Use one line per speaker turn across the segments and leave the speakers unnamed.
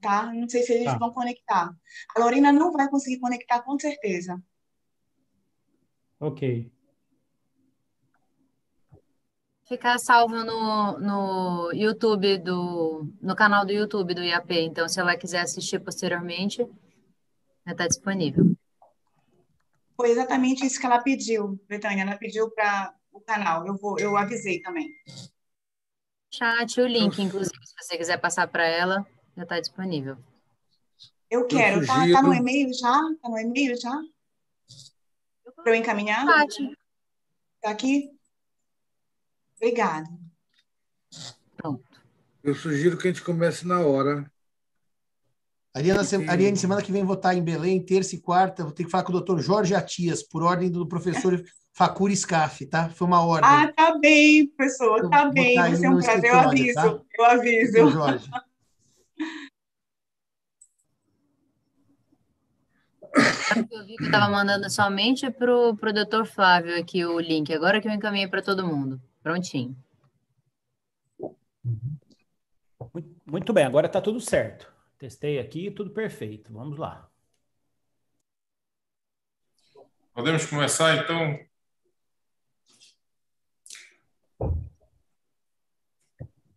tá? Não sei se eles
Tá.
vão conectar. A Lorena não vai conseguir conectar, com certeza.
Ok.
Ficar salvo no, no YouTube do no canal do YouTube do IAP. Então, se ela quiser assistir posteriormente, já está disponível.
Foi exatamente isso que ela pediu, Betânia. Ela pediu para o canal. Eu vou, eu avisei também.
Chat, o link, inclusive, se você quiser passar para ela, já está disponível.
Eu quero. Tá,
sugiro-
tá no e-mail já? Tá no e-mail já? Para eu encaminhar?
Chat.
Tá aqui? Obrigada.
Pronto.
Eu sugiro que a gente comece na hora.
Ariana, se-. Ariane, semana que vem vou estar em Belém, terça e quarta. Vou ter que falar com o doutor Jorge Atias, por ordem do professor Facuri Scaff, tá? Foi uma ordem.
Ah, tá bem, professor.
Eu
Tá bem.
ele
Você é um prazer. Eu aviso.
tá?
Eu
Doutor
aviso.
Jorge.
Eu vi que eu estava mandando somente para o doutor Flávio aqui o link. Agora que eu encaminhei para todo mundo. Prontinho.
Muito, muito bem, agora está tudo certo. Testei aqui, tudo perfeito. Vamos lá.
Podemos começar, então?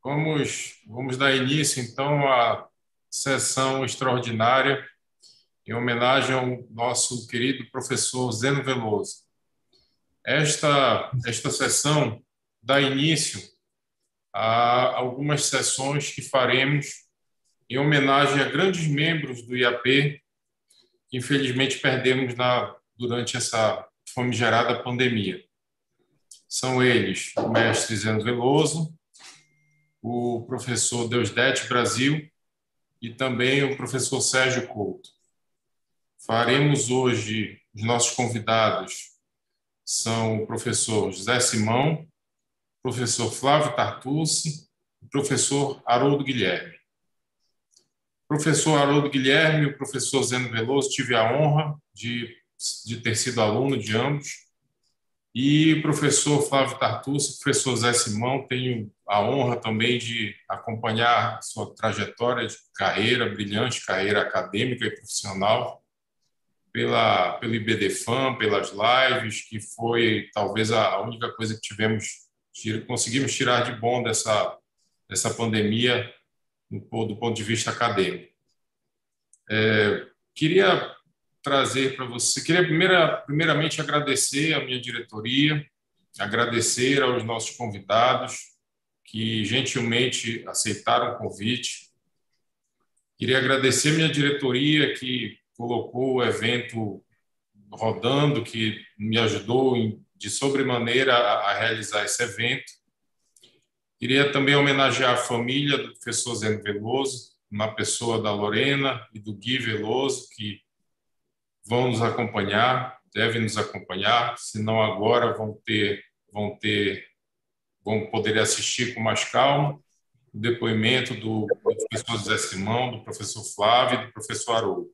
Vamos, vamos dar início, então, à sessão extraordinária em homenagem ao nosso querido professor Zeno Veloso. Esta, esta sessão dá início a algumas sessões que faremos em homenagem a grandes membros do IAP que, infelizmente, perdemos na, durante essa famigerada pandemia. São eles o mestre Zeno Veloso, o professor Deusdete Brasil e também o professor Sérgio Couto. Faremos hoje, os nossos convidados são o professor José Simão, professor Flávio Tartucci e professor Haroldo Guilherme. O professor Haroldo Guilherme e o professor Zeno Veloso, tive a honra de, de ter sido aluno de ambos, e o professor Flávio Tartucci, professor Zé Simão, tenho a honra também de acompanhar sua trajetória de carreira, brilhante carreira acadêmica e profissional, pela, pelo IBDFAM, pelas lives, que foi talvez a única coisa que tivemos, conseguimos tirar de bom dessa, dessa pandemia do ponto de vista acadêmico. É, queria trazer para você. Queria primeira, primeiramente agradecer à minha diretoria, agradecer aos nossos convidados que gentilmente aceitaram o convite. Queria agradecer à minha diretoria que colocou o evento rodando, que me ajudou de sobremaneira a, realizar esse evento. Queria também homenagear a família do professor Zeno Veloso, na pessoa da Lorena e do Gui Veloso, que vão nos acompanhar, devem nos acompanhar, se não agora vão ter, vão ter, vão poder assistir com mais calma o depoimento do, do professor José Simão, do professor Flávio e do professor Haroldo.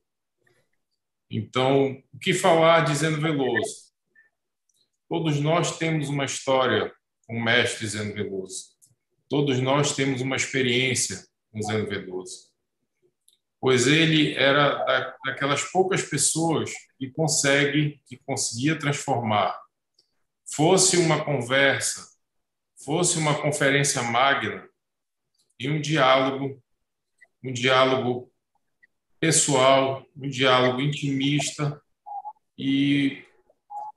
Então, o que falar de Zeno Veloso? Todos nós temos uma história com o mestre Zeno Veloso. Todos nós temos uma experiência com Zeno Veloso pois ele era daquelas poucas pessoas que consegue, que conseguia transformar, fosse uma conversa, fosse uma conferência magna, em um diálogo, um diálogo pessoal, um diálogo intimista e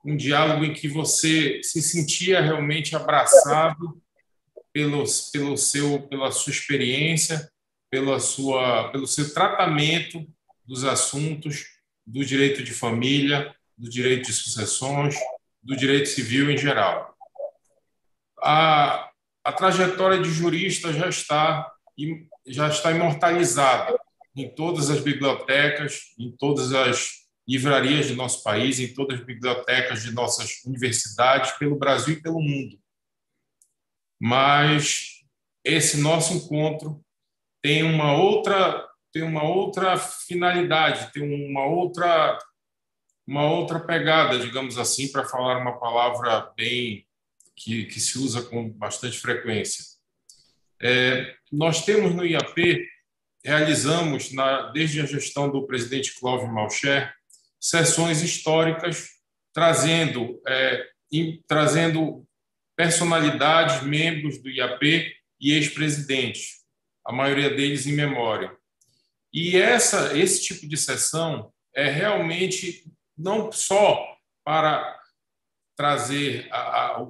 um diálogo em que você se sentia realmente abraçado pelo, pelo seu, pela sua experiência pela sua, pelo seu tratamento dos assuntos do direito de família, do direito de sucessões, do direito civil em geral. A, a trajetória de jurista já está, já está imortalizada em todas as bibliotecas, em todas as livrarias de nosso país, em todas as bibliotecas de nossas universidades, pelo Brasil e pelo mundo. Mas esse nosso encontro tem uma outra tem uma outra finalidade, tem uma outra uma outra pegada, digamos assim, para falar uma palavra bem que, que se usa com bastante frequência. É, nós temos no IAP realizamos, na, desde a gestão do presidente Cláudio Malcher, sessões históricas, trazendo, é, em, trazendo personalidades, membros do IAP e ex-presidentes, a maioria deles em memória. E essa, esse tipo de sessão é realmente não só para trazer a, a,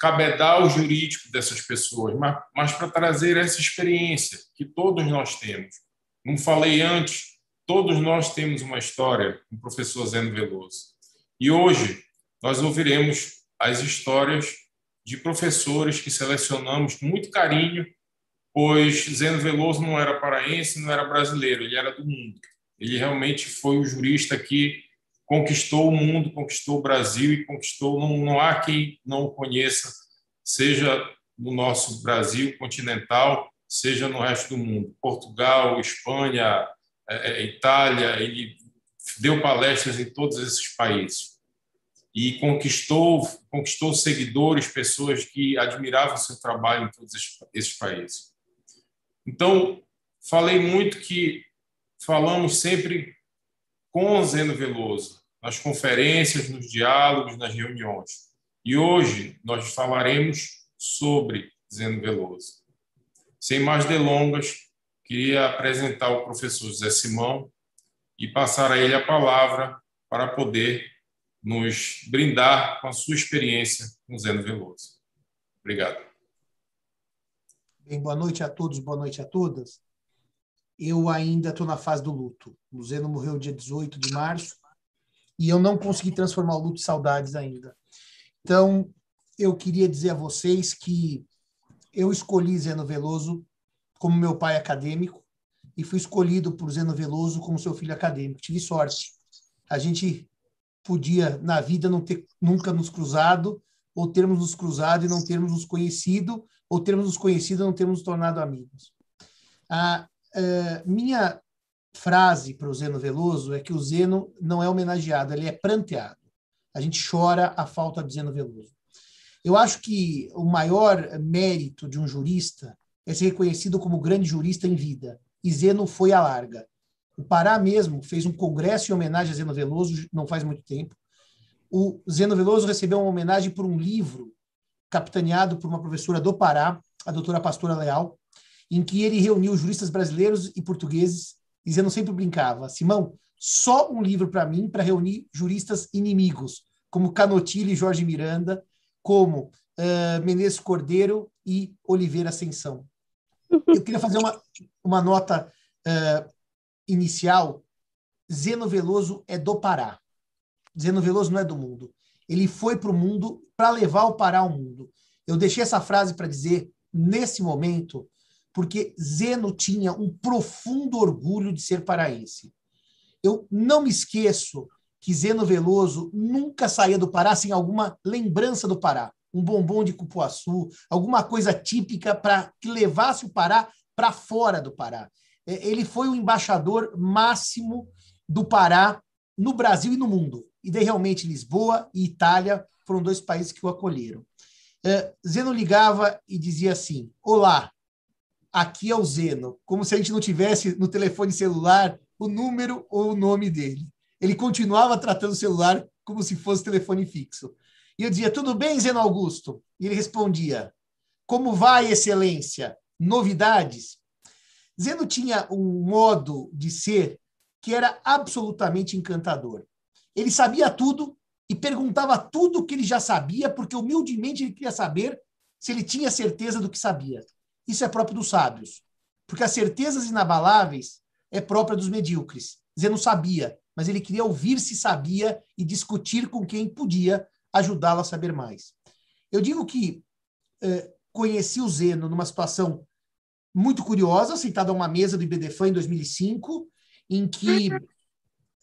cabedal jurídico dessas pessoas, mas, mas para trazer essa experiência que todos nós temos. Não falei antes, todos nós temos uma história com o professor Zeno Veloso. E hoje nós ouviremos as histórias de professores que selecionamos com muito carinho, pois Zeno Veloso não era paraense, não era brasileiro, ele era do mundo. Ele realmente foi o jurista que conquistou o mundo, conquistou o Brasil e conquistou. Não, não há quem não o conheça, seja no nosso Brasil continental, seja no resto do mundo. Portugal, Espanha, é, é, Itália, ele deu palestras em todos esses países e conquistou conquistou seguidores, pessoas que admiravam seu trabalho em todos esses países. Então, falei muito que falamos sempre com Zeno Veloso, nas conferências, nos diálogos, nas reuniões. E hoje nós falaremos sobre Zeno Veloso. Sem mais delongas, queria apresentar o professor José Simão e passar a ele a palavra para poder nos brindar com a sua experiência com Zeno Veloso. Obrigado.
Bem, boa noite a todos, boa noite a todas. Eu ainda estou na fase do luto. O Zeno morreu dia 18 de março e eu não consegui transformar o luto em saudades ainda. Então, eu queria dizer a vocês que eu escolhi Zeno Veloso como meu pai acadêmico e fui escolhido por Zeno Veloso como seu filho acadêmico. Tive sorte. A gente podia, na vida, não ter nunca nos cruzado, ou termos nos cruzado e não termos nos conhecido, ou termos nos conhecido e não termos nos tornado amigos. A, a minha frase para o Zeno Veloso é que o Zeno não é homenageado, ele é pranteado. A gente chora a falta de Zeno Veloso. Eu acho que o maior mérito de um jurista é ser reconhecido como grande jurista em vida. E Zeno foi a larga. O Pará mesmo fez um congresso em homenagem a Zeno Veloso não faz muito tempo. O Zeno Veloso recebeu uma homenagem por um livro capitaneado por uma professora do Pará, a doutora Pastora Leal, em que ele reuniu juristas brasileiros e portugueses dizendo sempre brincava, Simão, só um livro para mim para reunir juristas inimigos, como Canotilho e Jorge Miranda, como uh, Menezes Cordeiro e Oliveira Ascensão. Eu queria fazer uma, uma nota uh, inicial. Zeno Veloso é do Pará. Zeno Veloso não é do mundo. Ele foi para o mundo para levar o Pará ao mundo. Eu deixei essa frase para dizer, nesse momento, porque Zeno tinha um profundo orgulho de ser paraense. Eu não me esqueço que Zeno Veloso nunca saía do Pará sem alguma lembrança do Pará, um bombom de cupuaçu, alguma coisa típica para que levasse o Pará para fora do Pará. É, ele foi o embaixador máximo do Pará no Brasil e no mundo. E daí realmente Lisboa e Itália foram dois países que o acolheram. É, Zeno ligava e dizia assim: Olá, aqui é o Zeno, como se a gente não tivesse no telefone celular o número ou o nome dele. Ele continuava tratando o celular como se fosse telefone fixo. E eu dizia, tudo bem, Zeno Augusto? E ele respondia, como vai, excelência? Novidades? Zeno tinha um modo de ser que era absolutamente encantador. Ele sabia tudo e perguntava tudo o que ele já sabia, porque humildemente ele queria saber se ele tinha certeza do que sabia. Isso é próprio dos sábios. Porque as certezas inabaláveis é própria dos medíocres. Zeno sabia, mas ele queria ouvir se sabia e discutir com quem podia ajudá-lo a saber mais. Eu digo que eh, conheci o Zeno numa situação muito curiosa, sentado a uma mesa do IBDFAN em 2005, em que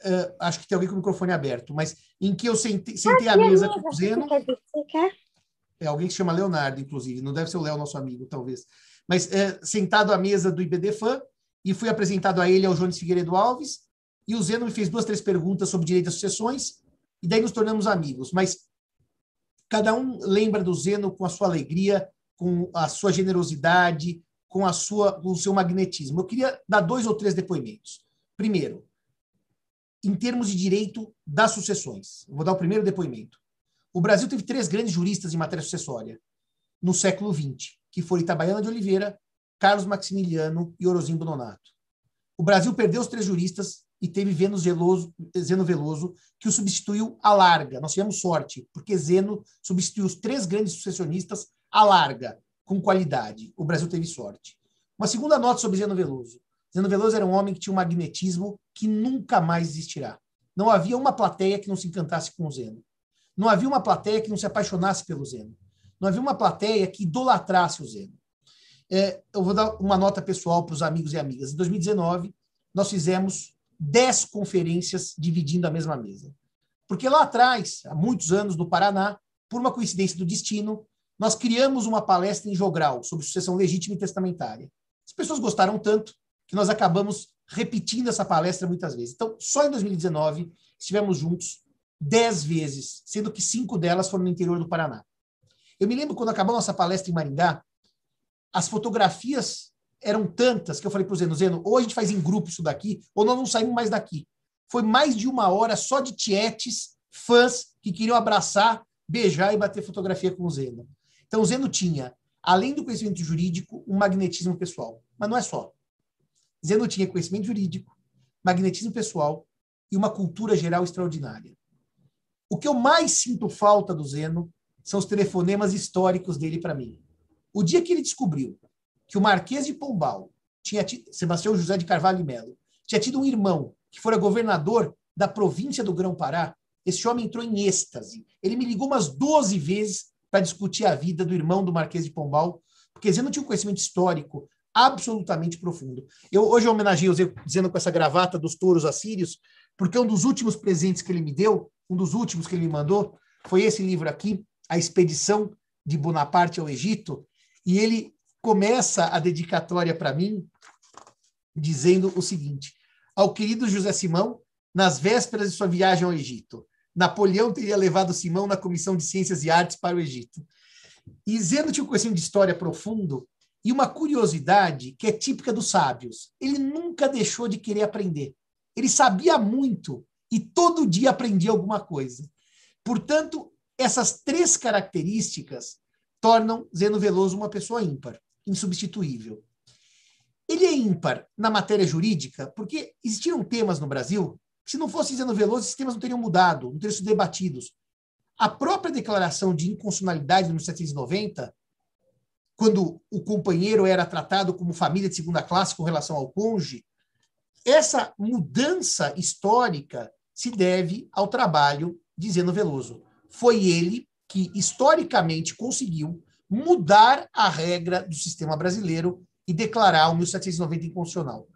Uh, acho que tem alguém com o microfone aberto, mas em que eu sentei, sentei à mesa com o Zeno. É alguém que se chama Leonardo, inclusive, não deve ser o Léo, nosso amigo, talvez mas é, sentado à mesa do IBDFAN, e fui apresentado a ele ao Jones Figueiredo Alves, e o Zeno me fez duas, três perguntas sobre direito às sucessões, e daí nos tornamos amigos. Mas cada um lembra do Zeno com a sua alegria, com a sua generosidade, com a sua, com o seu magnetismo. Eu queria dar dois ou três depoimentos. Primeiro, em termos de direito das sucessões. vou dar o primeiro depoimento. O Brasil teve três grandes juristas em matéria sucessória no século XX, que foram Itabaiana de Oliveira, Carlos Maximiliano e Orozimbo Nonato. O Brasil perdeu os três juristas e teve Vênus Veloso, Zeno Veloso, que o substituiu à larga. Nós tivemos sorte, porque Zeno substituiu os três grandes sucessionistas à larga, com qualidade. O Brasil teve sorte. Uma segunda nota sobre Zeno Veloso. Zeno Veloso era um homem que tinha um magnetismo que nunca mais existirá. Não havia uma plateia que não se encantasse com o Zeno. Não havia uma plateia que não se apaixonasse pelo Zeno. Não havia uma plateia que idolatrasse o Zeno. É, eu vou dar uma nota pessoal para os amigos e amigas. Em 2019, nós fizemos 10 conferências dividindo a mesma mesa. Porque lá atrás, há muitos anos, no Paraná, por uma coincidência do destino, nós criamos uma palestra em jogral sobre sucessão legítima e testamentária. As pessoas gostaram tanto que nós acabamos repetindo essa palestra muitas vezes. Então, só em 2019 estivemos juntos dez vezes, sendo que cinco delas foram no interior do Paraná. Eu me lembro quando acabou nossa palestra em Maringá, as fotografias eram tantas que eu falei para o Zeno, Zeno, ou a gente faz em grupo isso daqui, ou nós não saímos mais daqui. Foi mais de uma hora só de tietes, fãs que queriam abraçar, beijar e bater fotografia com o Zeno. Então, o Zeno tinha, além do conhecimento jurídico, um magnetismo pessoal. Mas não é só. Zeno tinha conhecimento jurídico, magnetismo pessoal e uma cultura geral extraordinária. O que eu mais sinto falta do Zeno são os telefonemas históricos dele para mim. O dia que ele descobriu que o Marquês de Pombal tinha tido, Sebastião José de Carvalho e Melo, tinha tido um irmão que fora governador da província do Grão-Pará, esse homem entrou em êxtase. Ele me ligou umas 12 vezes para discutir a vida do irmão do Marquês de Pombal, porque Zeno tinha um conhecimento histórico absolutamente profundo. Eu hoje eu homenageei o Zeno com essa gravata dos touros assírios, porque um dos últimos presentes que ele me deu, um dos últimos que ele me mandou, foi esse livro aqui, A Expedição de Bonaparte ao Egito, e ele começa a dedicatória para mim dizendo o seguinte: Ao querido José Simão, nas vésperas de sua viagem ao Egito, Napoleão teria levado Simão na Comissão de Ciências e Artes para o Egito. E Zeno tinha um conhecimento de história profundo e uma curiosidade que é típica dos sábios. Ele nunca deixou de querer aprender. Ele sabia muito e todo dia aprendia alguma coisa. Portanto, essas três características tornam Zeno Veloso uma pessoa ímpar insubstituível. Ele é ímpar na matéria jurídica porque existiram temas no Brasil que, se não fosse Zeno Veloso, esses temas não teriam mudado, não teriam sido debatidos. A própria declaração de inconstitucionalidade de 1790, quando o companheiro era tratado como família de segunda classe com relação ao cônjuge, essa mudança histórica se deve ao trabalho de Zeno Veloso. Foi ele que, historicamente, conseguiu mudar a regra do sistema brasileiro e declarar o 1790 inconstitucional.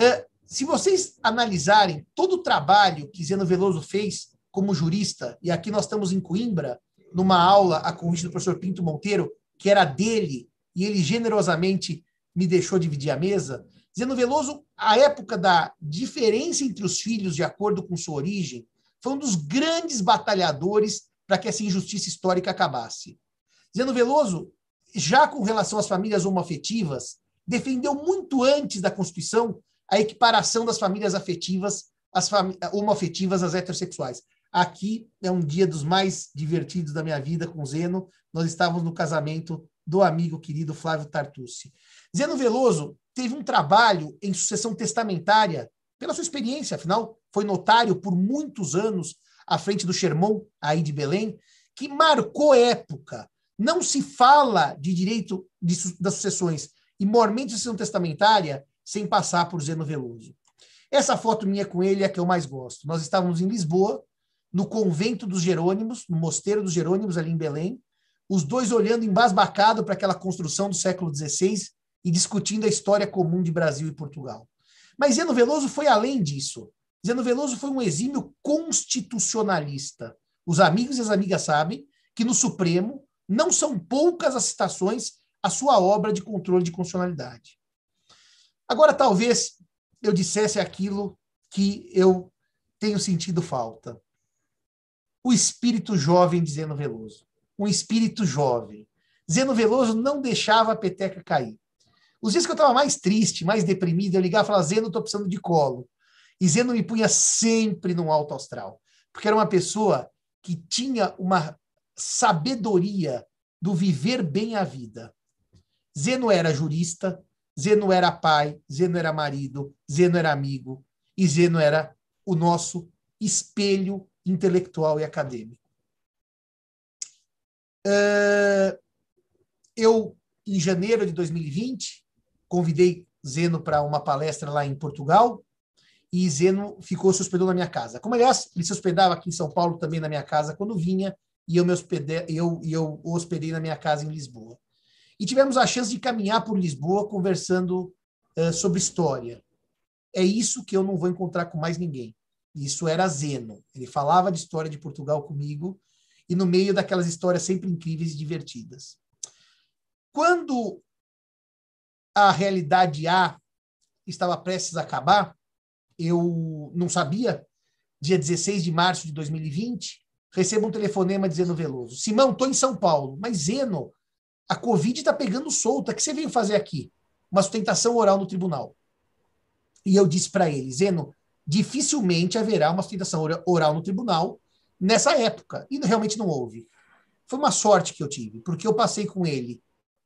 É, se vocês analisarem todo o trabalho que Zeno Veloso fez como jurista, e aqui nós estamos em Coimbra, numa aula a convite do professor Pinto Monteiro, que era dele, e ele generosamente me deixou dividir a mesa. Zeno Veloso, a época da diferença entre os filhos de acordo com sua origem, foi um dos grandes batalhadores para que essa injustiça histórica acabasse. Zeno Veloso, já com relação às famílias homoafetivas, defendeu muito antes da Constituição a equiparação das famílias afetivas às fami homoafetivas às heterossexuais. Aqui é um dia dos mais divertidos da minha vida com Zeno. Nós estávamos no casamento do amigo querido Flávio Tartucci. Zeno Veloso teve um trabalho em sucessão testamentária, pela sua experiência, afinal, foi notário por muitos anos à frente do Sherman, aí de Belém, que marcou época. Não se fala de direito de, das sucessões e mormente sucessão testamentária sem passar por Zeno Veloso. Essa foto minha com ele é a que eu mais gosto. Nós estávamos em Lisboa, no convento dos Jerônimos, no mosteiro dos Jerônimos, ali em Belém, os dois olhando embasbacado para aquela construção do século XVI e discutindo a história comum de Brasil e Portugal. Mas Zeno Veloso foi além disso. Zeno Veloso foi um exímio constitucionalista. Os amigos e as amigas sabem que no Supremo não são poucas as citações à sua obra de controle de constitucionalidade. Agora, talvez eu dissesse aquilo que eu tenho sentido falta. O espírito jovem de Zeno Veloso. Um espírito jovem. Zeno Veloso não deixava a peteca cair. Os dias que eu estava mais triste, mais deprimido, eu ligava e falava, Zeno, estou precisando de colo. E Zeno me punha sempre no alto astral, porque era uma pessoa que tinha uma sabedoria do viver bem a vida. Zeno era jurista, Zeno era pai, Zeno era marido, Zeno era amigo, e Zeno era o nosso espelho intelectual e acadêmico. Uh, eu, em janeiro de 2020, convidei Zeno para uma palestra lá em Portugal, e Zeno ficou se hospedando na minha casa. Como, aliás, ele se hospedava aqui em São Paulo também na minha casa quando vinha, e eu me hospedei, eu, eu hospedei na minha casa em Lisboa. E tivemos a chance de caminhar por Lisboa conversando uh, sobre história. É isso que eu não vou encontrar com mais ninguém. Isso era Zeno. Ele falava de história de Portugal comigo, e no meio daquelas histórias sempre incríveis e divertidas. Quando a realidade A estava prestes a acabar, eu não sabia, dia 16 de março de 2020, recebo um telefonema dizendo Veloso, Simão, estou em São Paulo, mas Zeno, a Covid está pegando solta, o que você veio fazer aqui? Uma sustentação oral no tribunal. E eu disse para ele, Zeno, dificilmente haverá uma sustentação oral no tribunal nessa época. E realmente não houve. Foi uma sorte que eu tive, porque eu passei com ele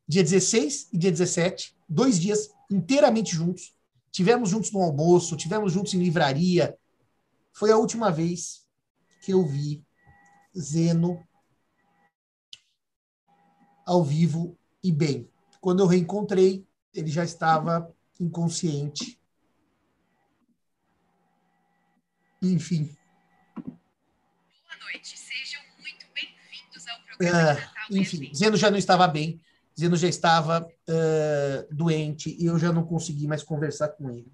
dia 16 e dia 17, dois dias inteiramente juntos. Tivemos juntos no almoço, tivemos juntos em livraria. Foi a última vez que eu vi Zeno ao vivo e bem. Quando eu reencontrei, ele já estava inconsciente. Enfim.
Boa noite, sejam muito bem-vindos ao programa.
É, enfim, Zeno já não estava bem. Zeno já estava uh, doente e eu já não consegui mais conversar com ele.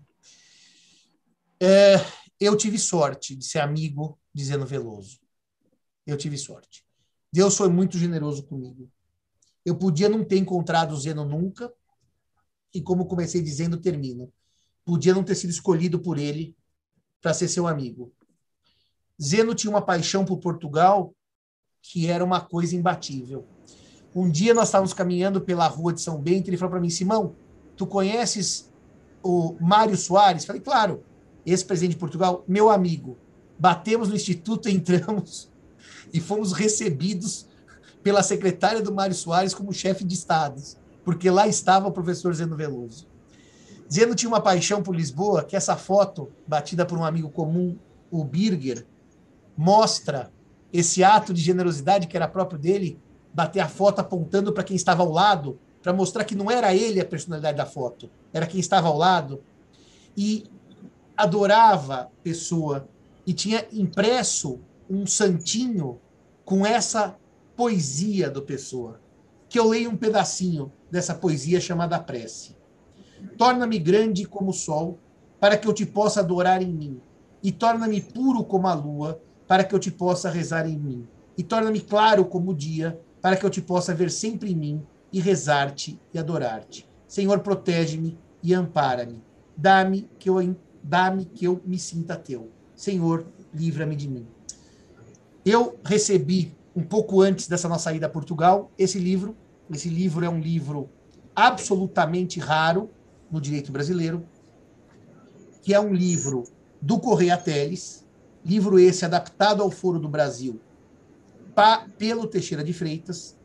Uh, eu tive sorte de ser amigo de Zeno Veloso. Eu tive sorte. Deus foi muito generoso comigo. Eu podia não ter encontrado Zeno nunca, e como comecei dizendo, termino. Podia não ter sido escolhido por ele para ser seu amigo. Zeno tinha uma paixão por Portugal que era uma coisa imbatível. Um dia nós estávamos caminhando pela rua de São Bento e ele falou para mim, Simão, tu conheces o Mário Soares? Falei, claro, ex-presidente de Portugal, meu amigo. Batemos no instituto, entramos e fomos recebidos pela secretária do Mário Soares como chefe de estados, porque lá estava o professor Zeno Veloso. Zeno tinha uma paixão por Lisboa, que essa foto, batida por um amigo comum, o Birger, mostra esse ato de generosidade que era próprio dele, bater a foto apontando para quem estava ao lado, para mostrar que não era ele a personalidade da foto, era quem estava ao lado. E adorava pessoa e tinha impresso um santinho com essa poesia do Pessoa, que eu leio um pedacinho dessa poesia chamada Prece. Torna-me grande como o sol, para que eu te possa adorar em mim, e torna-me puro como a lua, para que eu te possa rezar em mim, e torna-me claro como o dia, para que eu te possa ver sempre em mim e rezar-te e adorar-te. Senhor, protege-me e ampara-me. Dá-me que eu dá-me que eu me sinta teu. Senhor, livra-me de mim. Eu recebi um pouco antes dessa nossa ida a Portugal esse livro. Esse livro é um livro absolutamente raro no direito brasileiro, que é um livro do Correia Teles, livro esse adaptado ao Foro do Brasil pa, pelo Teixeira de Freitas,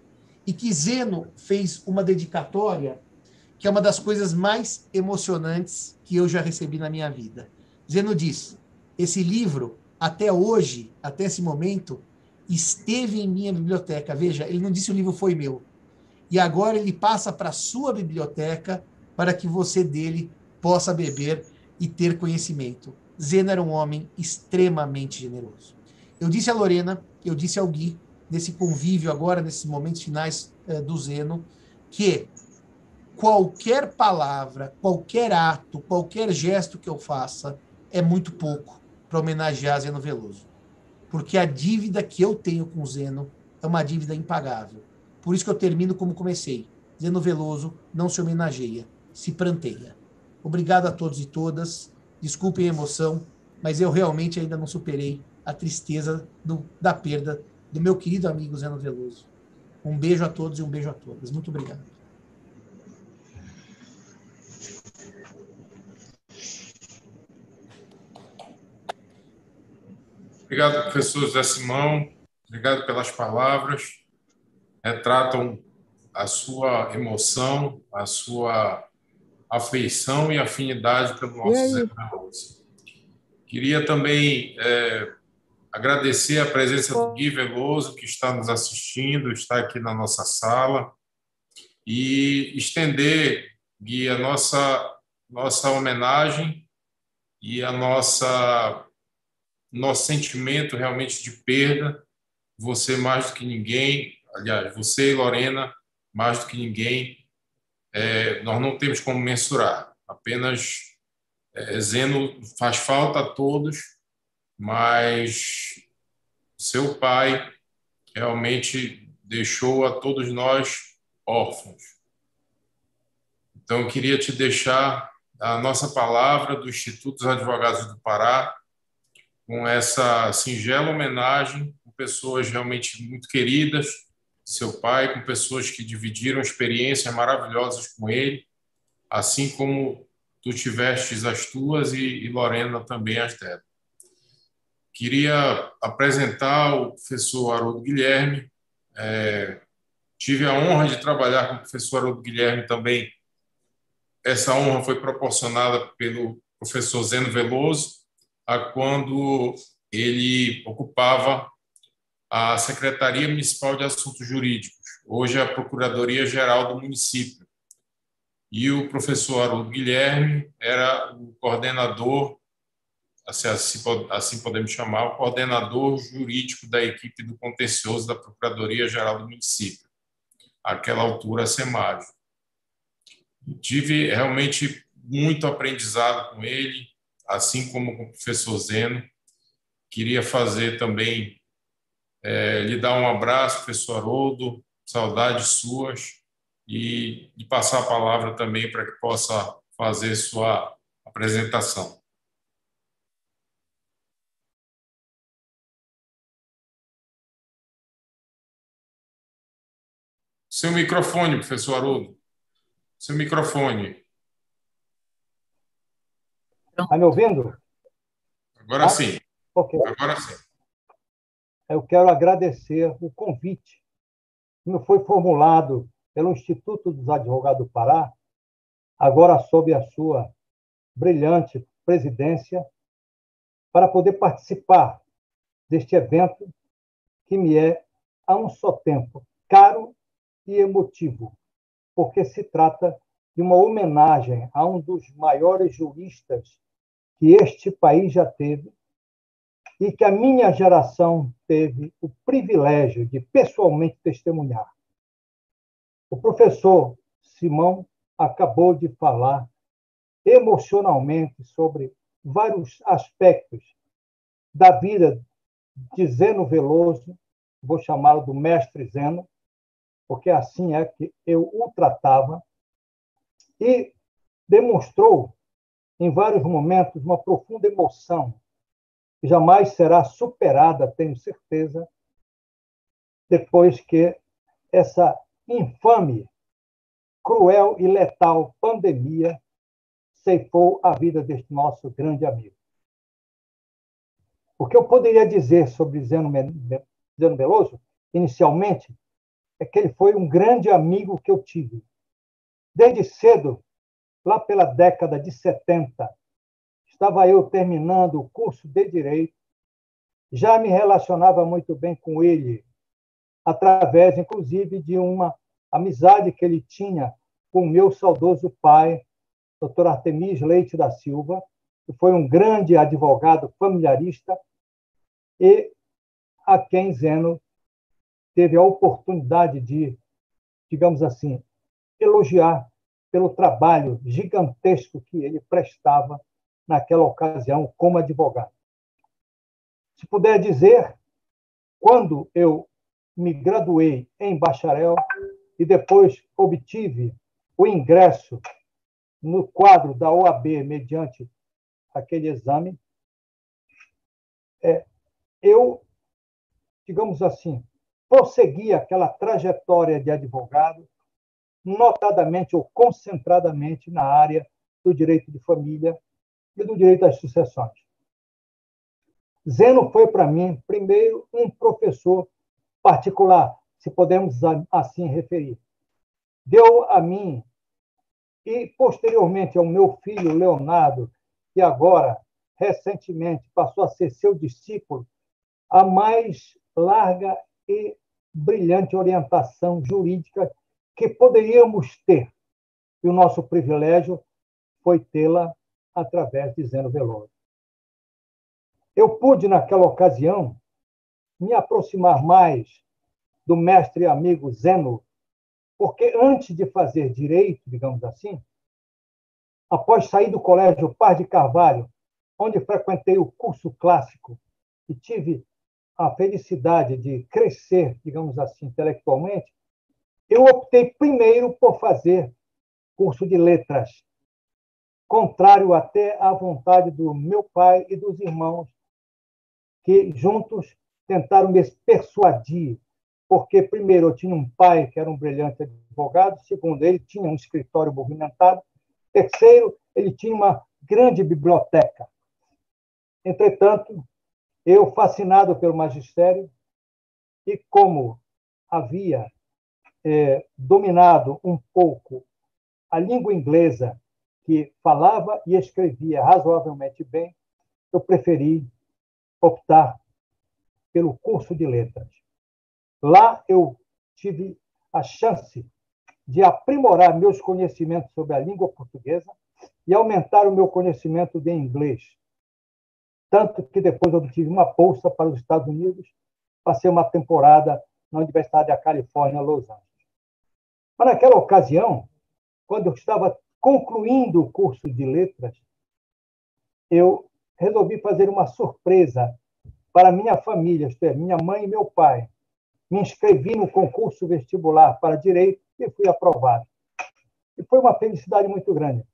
e que Zeno fez uma dedicatória que é uma das coisas mais emocionantes que eu já recebi na minha vida. Zeno diz: esse livro, até hoje, até esse momento, esteve em minha biblioteca. Veja, ele não disse o livro foi meu. E agora ele passa para sua biblioteca para que você dele possa beber e ter conhecimento. Zeno era um homem extremamente generoso. Eu disse a Lorena, eu disse ao Gui, nesse convívio agora, nesses momentos finais eh, do Zeno, que qualquer palavra, qualquer ato, qualquer gesto que eu faça é muito pouco para homenagear Zeno Veloso. Porque a dívida que eu tenho com Zeno é uma dívida impagável. Por isso que eu termino como comecei. Zeno Veloso não se homenageia, se pranteia. Obrigado a todos e todas. Desculpem a emoção, mas eu realmente ainda não superei a tristeza do, da perda do meu querido amigo Zeno Veloso. Um beijo a todos e um beijo a todas. Muito obrigado.
Obrigado, professor José Simão. Obrigado pelas palavras. Retratam a sua emoção, a sua afeição e afinidade pelo nosso Zé Queria também é, agradecer a presença do Gui Veloso, que está nos assistindo, está aqui na nossa sala, e estender, Gui, a nossa, nossa homenagem e a nossa nosso sentimento realmente de perda. Você mais do que ninguém, aliás, você e Lorena mais do que ninguém, é, nós não temos como mensurar. Apenas é, Zeno faz falta a todos, mas seu pai realmente deixou a todos nós órfãos. Então, eu queria te deixar a nossa palavra do Instituto dos Advogados do Pará, com essa singela homenagem, com pessoas realmente muito queridas, seu pai, com pessoas que dividiram experiências maravilhosas com ele, assim como tu tivestes as tuas e, e Lorena também as dela. Queria apresentar o professor Haroldo Guilherme. É, tive a honra de trabalhar com o professor Haroldo Guilherme também. Essa honra foi proporcionada pelo professor Zeno Veloso, a quando ele ocupava a Secretaria Municipal de Assuntos Jurídicos, hoje a Procuradoria-Geral do município. E o professor Haroldo Guilherme era o coordenador, assim, assim podemos chamar, o coordenador jurídico da equipe do contencioso da Procuradoria-Geral do município, àquela altura a SEMAG. Tive realmente muito aprendizado com ele, assim como com o professor Zeno. Queria fazer também é, lhe dar um abraço, professor Haroldo, saudades suas, e de passar a palavra também para que possa fazer sua apresentação. Seu microfone, professor Haroldo. Seu microfone.
Está me ouvindo?
Agora ah, sim.
Okay.
Agora sim
eu quero agradecer o convite que me foi formulado pelo Instituto dos Advogados do Pará, agora sob a sua brilhante presidência, para poder participar deste evento que me é, a um só tempo, caro e emotivo, porque se trata de uma homenagem a um dos maiores juristas que este país já teve e que a minha geração teve o privilégio de pessoalmente testemunhar. O professor Simão acabou de falar emocionalmente sobre vários aspectos da vida de Zeno Veloso, vou chamá-lo do mestre Zeno, porque assim é que eu o tratava, e demonstrou em vários momentos uma profunda emoção que jamais será superada, tenho certeza, depois que essa infame, cruel e letal pandemia ceifou a vida deste nosso grande amigo. O que eu poderia dizer sobre Zeno, Veloso, inicialmente, é que ele foi um grande amigo que eu tive. Desde cedo, lá pela década de 70, estava eu terminando o curso de Direito, já me relacionava muito bem com ele, através, inclusive, de uma amizade que ele tinha com o meu saudoso pai, Dr. Artemis Leite da Silva, que foi um grande advogado familiarista e a quem Zeno teve a oportunidade de, digamos assim, elogiar pelo trabalho gigantesco que ele prestava naquela ocasião como advogado. Se puder dizer, quando eu me graduei em bacharel e depois obtive o ingresso no quadro da OAB mediante aquele exame, é, eu, digamos assim, prossegui aquela trajetória de advogado, notadamente ou concentradamente na área do direito de família e do direito às sucessões. Zeno foi para mim, primeiro, um professor particular, se podemos assim referir. Deu a mim e, posteriormente, ao meu filho Leonardo, que agora, recentemente, passou a ser seu discípulo, a mais larga e brilhante orientação jurídica que poderíamos ter. E o nosso privilégio foi tê-la através de Zeno Veloso. Eu pude, naquela ocasião, me aproximar mais do mestre e amigo Zeno, porque antes de fazer direito, digamos assim, após sair do colégio Par de Carvalho, onde frequentei o curso clássico e tive a felicidade de crescer, digamos assim, intelectualmente, eu optei primeiro por fazer curso de letras, contrário até à vontade do meu pai e dos irmãos, que juntos tentaram me persuadir, porque, primeiro, eu tinha um pai que era um brilhante advogado, segundo, ele tinha um escritório movimentado, terceiro, ele tinha uma grande biblioteca. Entretanto, eu, fascinado pelo magistério, e como havia é, dominado um pouco a língua inglesa, que falava e escrevia razoavelmente bem, eu preferi optar pelo curso de letras. Lá eu tive a chance de aprimorar meus conhecimentos sobre a língua portuguesa e aumentar o meu conhecimento de inglês. Tanto que depois eu obtive uma bolsa para os Estados Unidos, passei uma temporada na Universidade da Califórnia, Los Angeles. Mas naquela ocasião, quando eu estava concluindo o curso de letras, eu resolvi fazer uma surpresa para minha família, isto é, minha mãe e meu pai. Me inscrevi no concurso vestibular para direito e fui aprovado. E foi uma felicidade muito grande,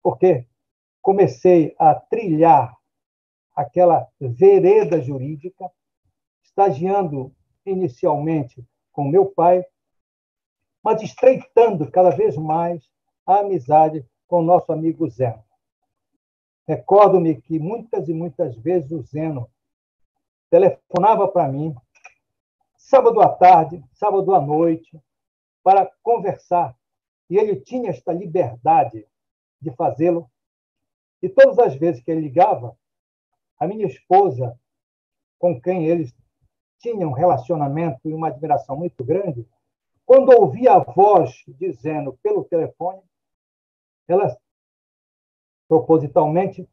porque comecei a trilhar aquela vereda jurídica, estagiando inicialmente com meu pai, mas estreitando cada vez mais a amizade com nosso amigo Zeno. Recordo-me que muitas e muitas vezes o Zeno telefonava para mim, sábado à tarde, sábado à noite, para conversar. E ele tinha esta liberdade de fazê-lo. E todas as vezes que ele ligava, a minha esposa, com quem eles tinham um relacionamento e uma admiração muito grande, quando ouvia a voz dizendo pelo telefone, ela propositalmente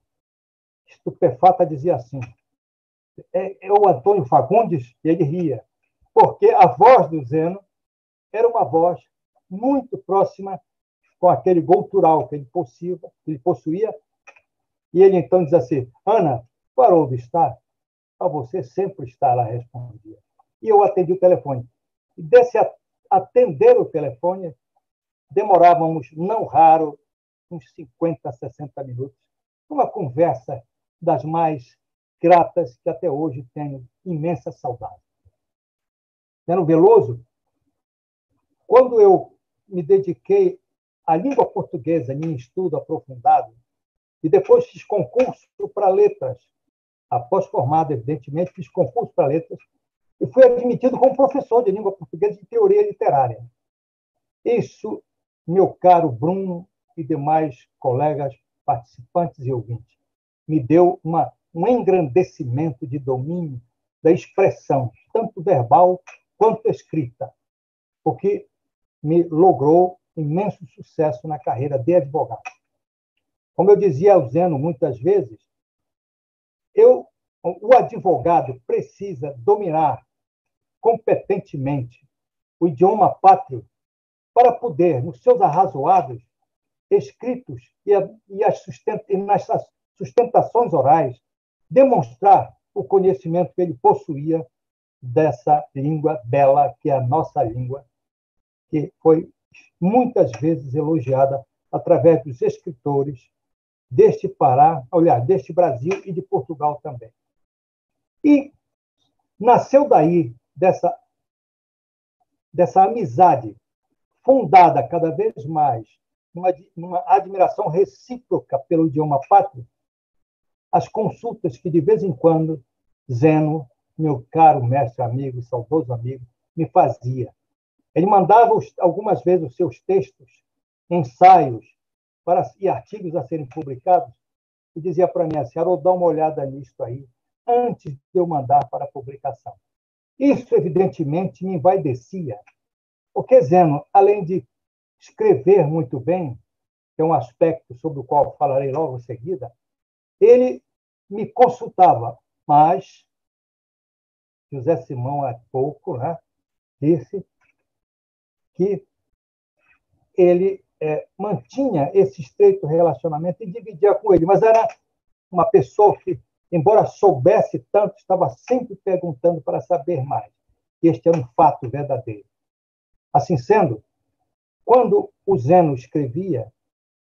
estupefata dizia assim: é, é o Antônio Fagundes? E ele ria, porque a voz do Zeno era uma voz muito próxima com aquele goutural que ele possuía, que ele possuía. E ele então diz assim: Ana, parou de estar? Para você sempre estar, ela respondia. E eu atendi o telefone. E desse atender o telefone, demorávamos, não raro, uns 50, 60 minutos. Uma conversa das mais gratas que até hoje tenho imensa saudade. Sendo Veloso, quando eu me dediquei à língua portuguesa em estudo aprofundado, e depois fiz concurso para letras, após formado, evidentemente, fiz concurso para letras, e fui admitido como professor de língua portuguesa e teoria literária. Isso, meu caro Bruno e demais colegas participantes e ouvintes, me deu uma, um engrandecimento de domínio da expressão, tanto verbal quanto escrita, porque me logrou imenso sucesso na carreira de advogado. Como eu dizia ao Zeno muitas vezes, eu, o advogado precisa dominar competentemente o idioma pátrio para poder, nos seus arrazoados, escritos e, e, as e nas sustentações orais, demonstrar o conhecimento que ele possuía dessa língua bela, que é a nossa língua, que foi muitas vezes elogiada através dos escritores deste Pará, olhar, deste Brasil e de Portugal também. E nasceu daí dessa, dessa amizade fundada cada vez mais numa, numa admiração recíproca pelo idioma pátrio, as consultas que de vez em quando Zeno, meu caro mestre amigo, saudoso amigo, me fazia. Ele mandava algumas vezes os seus textos, ensaios para, e artigos a serem publicados e dizia para mim assim, Haroldo, dá uma olhada nisso aí, antes de eu mandar para a publicação. Isso, evidentemente, me envaidecia, porque Zeno, além de escrever muito bem, que é um aspecto sobre o qual falarei logo em seguida, ele me consultava, mas José Simão, há pouco, né, disse que ele é, mantinha esse estreito relacionamento e dividia com ele, mas era uma pessoa que, embora soubesse tanto, estava sempre perguntando para saber mais. Este era um fato verdadeiro. Assim sendo, quando o Zeno escrevia,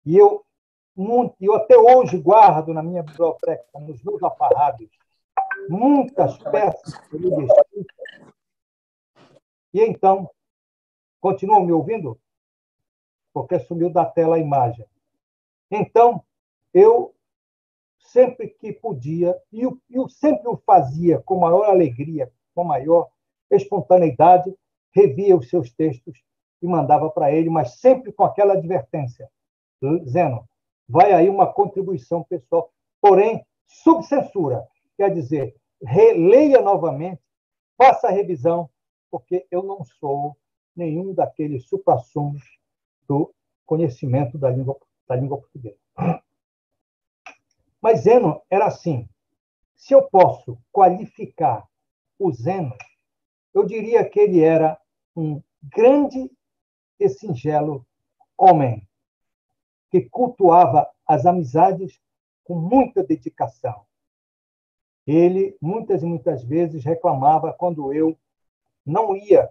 e eu, eu até hoje guardo na minha biblioteca, nos meus afarrados, muitas peças que ele escrito. E então, continuam me ouvindo? Porque sumiu da tela a imagem. Então, eu sempre que podia, e eu, eu sempre o fazia com maior alegria, com maior espontaneidade, revia os seus textos e mandava para ele, mas sempre com aquela advertência. Zeno, vai aí uma contribuição pessoal, porém, sob censura. Quer dizer, releia novamente, faça a revisão, porque eu não sou nenhum daqueles suprassumos do conhecimento da língua, da língua portuguesa. Mas Zeno era assim. Se eu posso qualificar o Zeno, eu diria que ele era um grande e singelo homem que cultuava as amizades com muita dedicação. Ele, muitas e muitas vezes, reclamava quando eu não ia,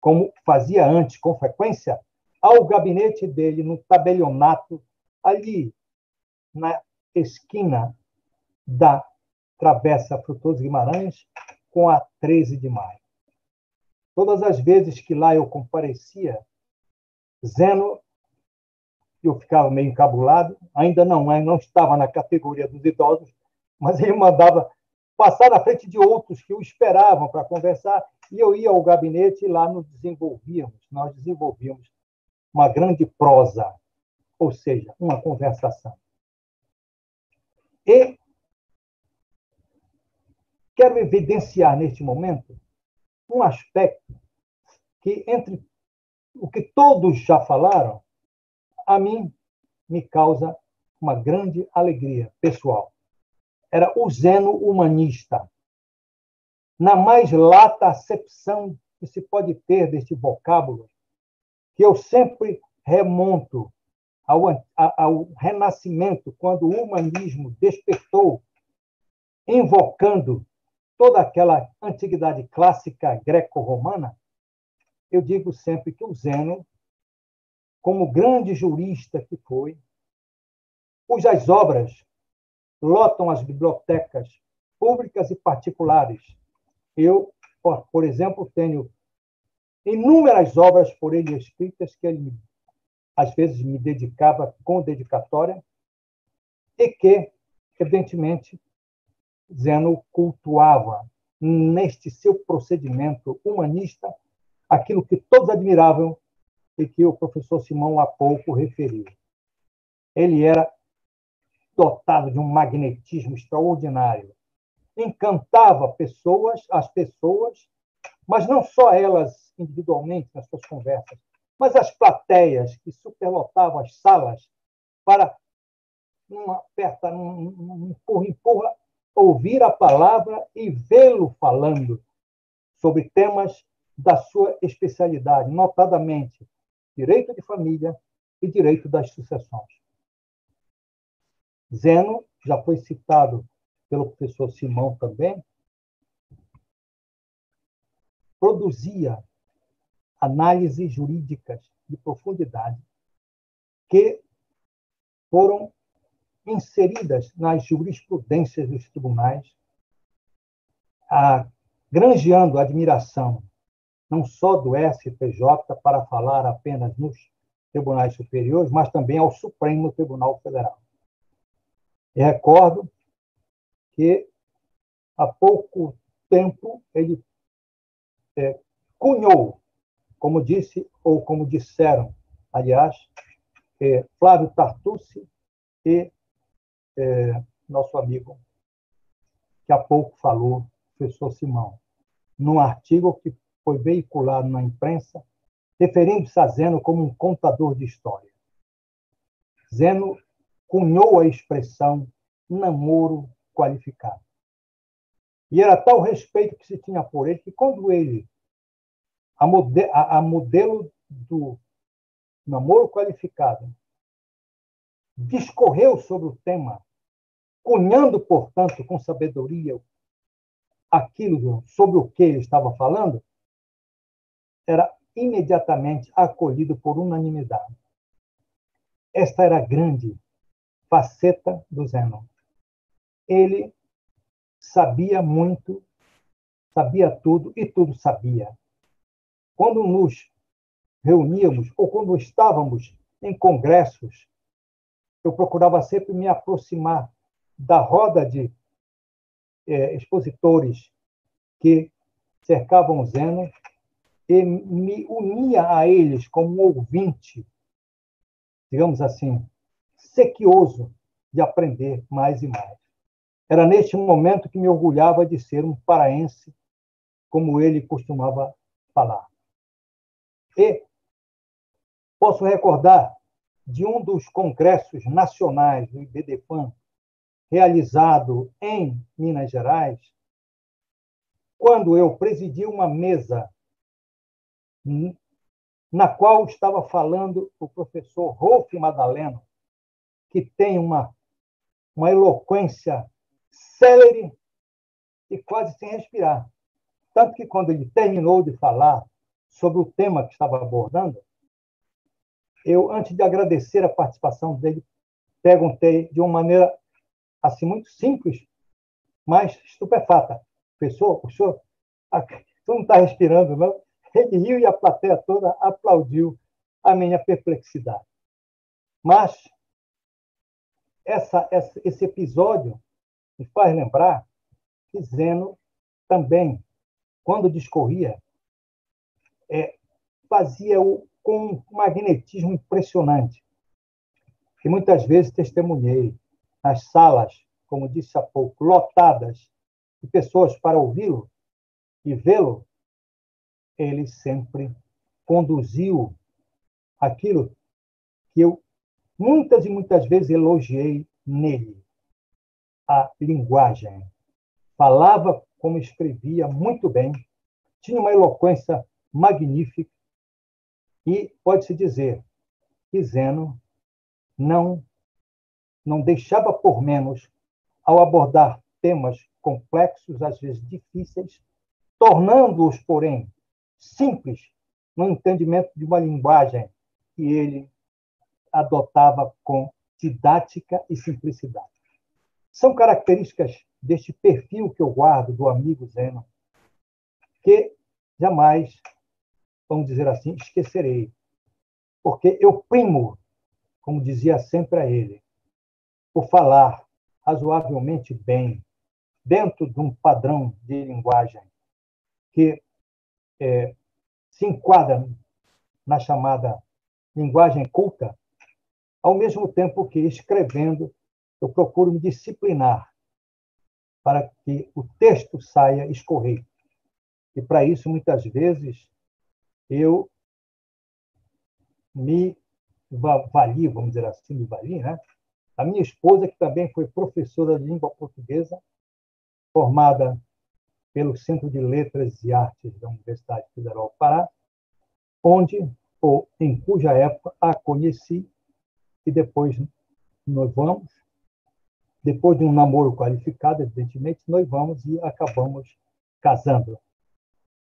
como fazia antes, com frequência, ao gabinete dele, no tabelionato, ali na esquina da Travessa Frutoso Guimarães, com a 13 de maio. Todas as vezes que lá eu comparecia, Zeno, eu ficava meio encabulado, ainda não, não estava na categoria dos idosos, mas ele mandava passar na frente de outros que o esperavam para conversar, e eu ia ao gabinete e lá nos desenvolvíamos, nós desenvolvíamos uma grande prosa, ou seja, uma conversação. E quero evidenciar neste momento um aspecto que, entre o que todos já falaram, a mim me causa uma grande alegria pessoal. Era o zeno humanista. Na mais lata acepção que se pode ter deste vocábulo, que eu sempre remonto ao, ao renascimento, quando o humanismo despertou, invocando toda aquela antiguidade clássica greco-romana, eu digo sempre que o Zeno, como grande jurista que foi, cujas obras lotam as bibliotecas públicas e particulares. Eu, por exemplo, tenho inúmeras obras por ele escritas que ele às vezes me dedicava com dedicatória e que, evidentemente, Zeno cultuava neste seu procedimento humanista aquilo que todos admiravam e que o professor Simão há pouco referiu. Ele era dotado de um magnetismo extraordinário. Encantava pessoas, as pessoas, mas não só elas individualmente nas suas conversas, mas as plateias que superlotavam as salas para uma aperta, um empurra, empurra, ouvir a palavra e vê-lo falando sobre temas da sua especialidade, notadamente direito de família e direito das sucessões. Zeno, já foi citado pelo professor Simão também, produzia análises jurídicas de profundidade que foram inseridas nas jurisprudências dos tribunais, a, granjeando admiração não só do STJ para falar apenas nos tribunais superiores, mas também ao Supremo Tribunal Federal. E recordo que há pouco tempo, ele é, cunhou, como disse, ou como disseram, aliás, é, Flávio Tartucci e é, nosso amigo, que há pouco falou, professor Simão, num artigo que foi veiculado na imprensa, referindo-se a Zeno como um contador de história. Zeno cunhou a expressão namoro qualificado. E era tal respeito que se tinha por ele que, quando ele, a, mode, a, a modelo do namoro qualificado, discorreu sobre o tema, cunhando, portanto, com sabedoria aquilo sobre o que ele estava falando, era imediatamente acolhido por unanimidade. Esta era a grande faceta do Zenon. Ele sabia muito, sabia tudo e tudo sabia. Quando nos reuníamos ou quando estávamos em congressos, eu procurava sempre me aproximar da roda de é, expositores que cercavam Zeno e me unia a eles como ouvinte, digamos assim, sequioso de aprender mais e mais. Era neste momento que me orgulhava de ser um paraense, como ele costumava falar. E posso recordar de um dos congressos nacionais do IBDFAN, realizado em Minas Gerais, quando eu presidi uma mesa na qual estava falando o professor Rolf Madaleno, que tem uma, uma eloquência célere e quase sem respirar. Tanto que, quando ele terminou de falar sobre o tema que estava abordando, eu, antes de agradecer a participação dele, perguntei de uma maneira assim muito simples, mas estupefata. Pessoa, o senhor, tu não está respirando, não? Ele riu e a plateia toda aplaudiu a minha perplexidade. Mas essa, esse episódio me faz lembrar que Zeno também, quando discorria, é, fazia-o com um magnetismo impressionante, que muitas vezes testemunhei nas salas, como disse há pouco, lotadas de pessoas para ouvi-lo e vê-lo, ele sempre conduziu aquilo que eu muitas e muitas vezes elogiei nele, a linguagem. Falava como escrevia muito bem, tinha uma eloquência magnífica e pode-se dizer que Zeno não não deixava por menos ao abordar temas complexos, às vezes difíceis, tornando-os, porém, simples no entendimento de uma linguagem que ele adotava com didática e simplicidade. São características deste perfil que eu guardo do amigo Zeno, que jamais, vamos dizer assim, esquecerei. Porque eu primo, como dizia sempre a ele, por falar razoavelmente bem, dentro de um padrão de linguagem que é, se enquadra na chamada linguagem culta, ao mesmo tempo que escrevendo eu procuro me disciplinar para que o texto saia escorrer. E para isso, muitas vezes, eu me valio, vamos dizer assim, me valio, né? A minha esposa, que também foi professora de língua portuguesa, formada pelo Centro de Letras e Artes da Universidade Federal do Pará, onde, ou em cuja época, a conheci e depois nós vamos, depois de um namoro qualificado, evidentemente, nós vamos e acabamos casando.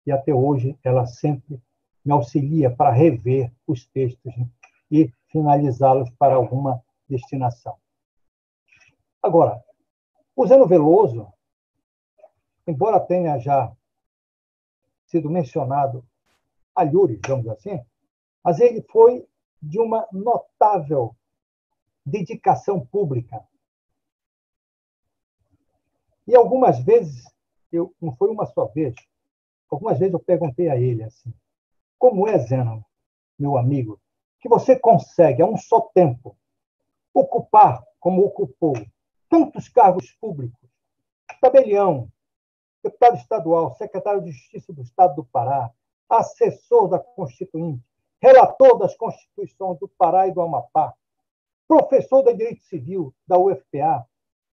E até hoje ela sempre me auxilia para rever os textos e finalizá-los para alguma destinação. Agora, o Zeno Veloso, embora tenha já sido mencionado a Lures, digamos assim, mas ele foi de uma notável dedicação pública. E algumas vezes eu não foi uma só vez. Algumas vezes eu perguntei a ele assim: como é, Zeno, meu amigo, que você consegue, a um só tempo, ocupar, como ocupou, tantos cargos públicos? Tabelião, deputado estadual, secretário de Justiça do Estado do Pará, assessor da Constituinte, relator das Constituições do Pará e do Amapá, professor de Direito Civil da UFPA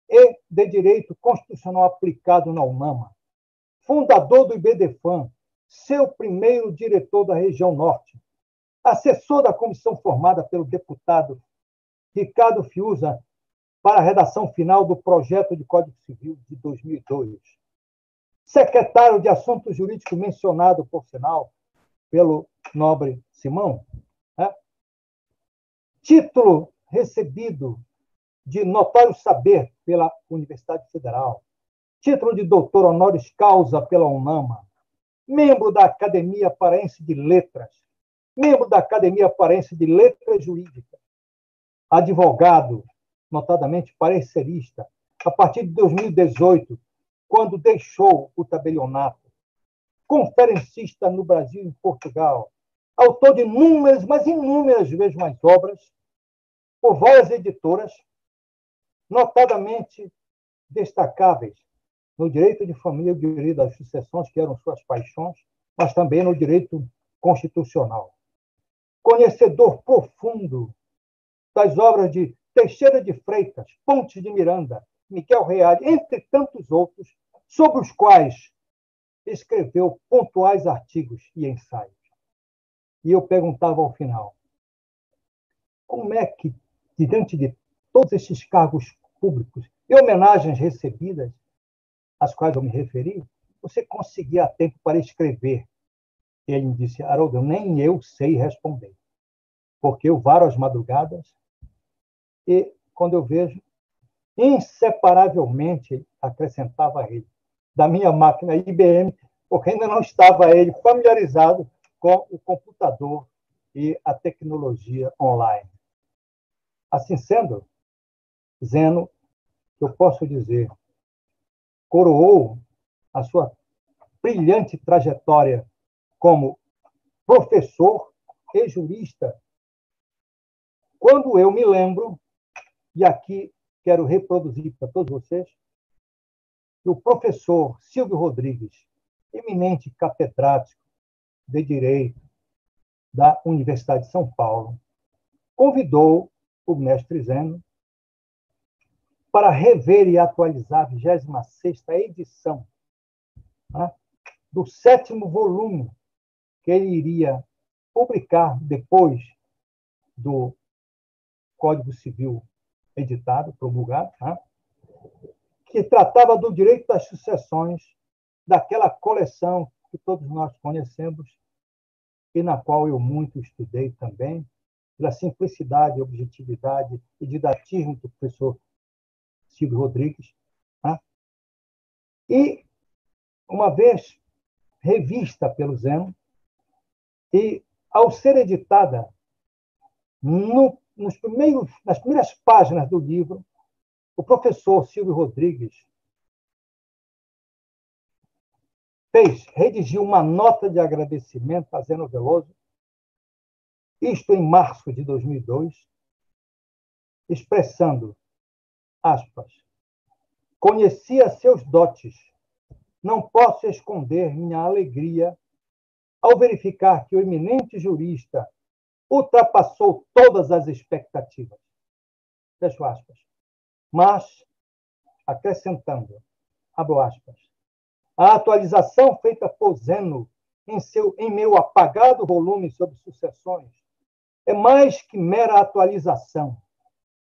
e de Direito Constitucional Aplicado na UNAMA, fundador do IBDFAN, seu primeiro diretor da região norte, assessor da comissão formada pelo deputado Ricardo Fiuza para a redação final do projeto de Código Civil de 2002. Secretário de Assuntos Jurídicos mencionado, por sinal, pelo nobre Simão. Né? Título recebido de notório saber pela Universidade Federal. Título de doutor honoris causa pela UNAMA. Membro da Academia Paraense de Letras. Membro da Academia Paraense de Letras Jurídicas. Advogado, notadamente parecerista, a partir de 2018, quando deixou o tabelionato. Conferencista no Brasil e em Portugal. Autor de inúmeras, mas inúmeras vezes mais obras, por várias editoras, notadamente destacáveis no direito de família e no direito das sucessões, que eram suas paixões, mas também no direito constitucional. Conhecedor profundo das obras de Teixeira de Freitas, Pontes de Miranda, Miquel Reale, entre tantos outros, sobre os quais escreveu pontuais artigos e ensaios. E eu perguntava ao final: como é que, diante de todos esses cargos públicos e homenagens recebidas, às quais eu me referi, você conseguia tempo para escrever? Ele me disse: Haroldo, nem eu sei responder, porque eu varo as madrugadas e, quando eu vejo, inseparavelmente, acrescentava ele, da minha máquina IBM, porque ainda não estava ele familiarizado com o computador e a tecnologia online. Assim sendo, Zeno, eu posso dizer, coroou a sua brilhante trajetória como professor e jurista. Quando eu me lembro, e aqui quero reproduzir para todos vocês, que o professor Silvio Rodrigues, eminente catedrático de Direito da Universidade de São Paulo, convidou o mestre Zeno para rever e atualizar a 26 edição né, do sétimo volume que ele iria publicar depois do Código Civil editado, promulgado, né, que tratava do direito das sucessões, daquela coleção que todos nós conhecemos e na qual eu muito estudei também, pela simplicidade, objetividade e didatismo do professor Silvio Rodrigues. Né? E, uma vez revista pelo Zeno, e ao ser editada no, nos primeiros, nas primeiras páginas do livro, o professor Silvio Rodrigues fez, redigiu uma nota de agradecimento a Zeno Veloso, isto em março de 2002, expressando, aspas, conhecia seus dotes, não posso esconder minha alegria ao verificar que o eminente jurista ultrapassou todas as expectativas. Fecho aspas. Mas, acrescentando, abro aspas, a atualização feita por Zeno em, seu, em meu apagado volume sobre sucessões é mais que mera atualização,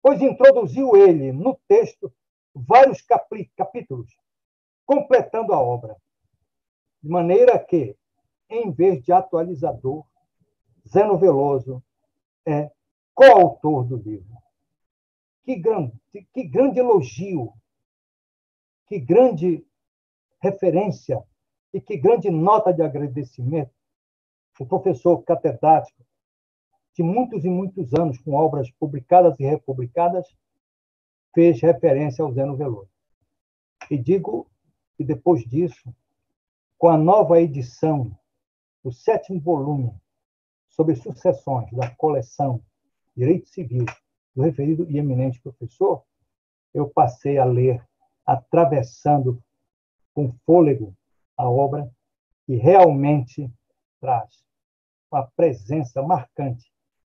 pois introduziu ele no texto vários capítulos, completando a obra, de maneira que, em vez de atualizador, Zeno Veloso é coautor do livro. Que grande, que grande elogio, que grande referência e que grande nota de agradecimento o professor catedrático de muitos e muitos anos com obras publicadas e republicadas fez referência ao Zeno Veloso. E digo E depois disso, com a nova edição do sétimo volume sobre sucessões da coleção Direito Civil do referido e eminente professor, eu passei a ler atravessando com fôlego a obra que realmente traz uma presença marcante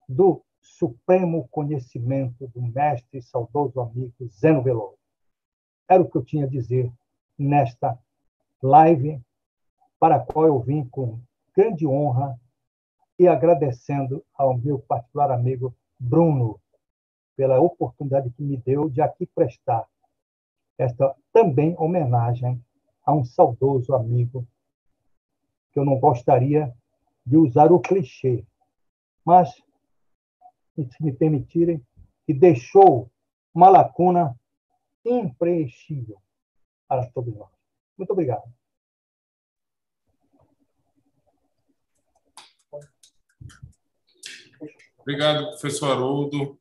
do supremo conhecimento do mestre e saudoso amigo Zeno Veloso. Era o que eu tinha a dizer nesta live, para a qual eu vim com grande honra e agradecendo ao meu particular amigo Bruno pela oportunidade que me deu de aqui prestar esta também homenagem a um saudoso amigo que eu não gostaria de usar o clichê, mas se me permitirem, que deixou uma lacuna impreenchível para todos nós. Muito obrigado.
Obrigado, professor Haroldo.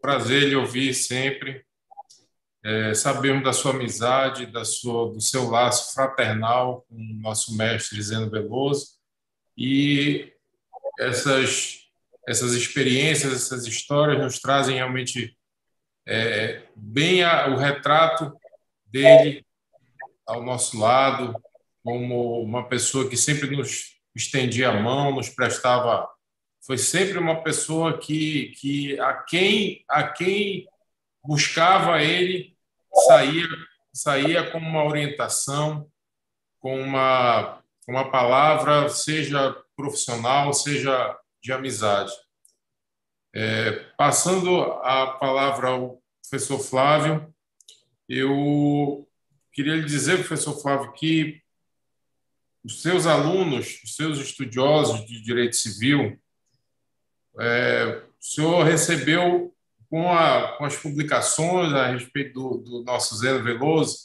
Prazer lhe ouvir sempre. É, sabemos da sua amizade, da sua, do seu laço fraternal com o nosso mestre Zeno Veloso e essas, essas experiências, essas histórias nos trazem realmente é, bem a, o retrato dele ao nosso lado, como uma pessoa que sempre nos estendia a mão, nos prestava foi sempre uma pessoa que, que a, quem, a quem buscava ele saía, saía com uma orientação, com uma, uma palavra, seja profissional, seja de amizade. É, passando a palavra ao professor Flávio, eu queria lhe dizer, professor Flávio, que os seus alunos, os seus estudiosos de direito civil, é, o senhor recebeu, com, a, com, as publicações a respeito do, do nosso Zeno Veloso,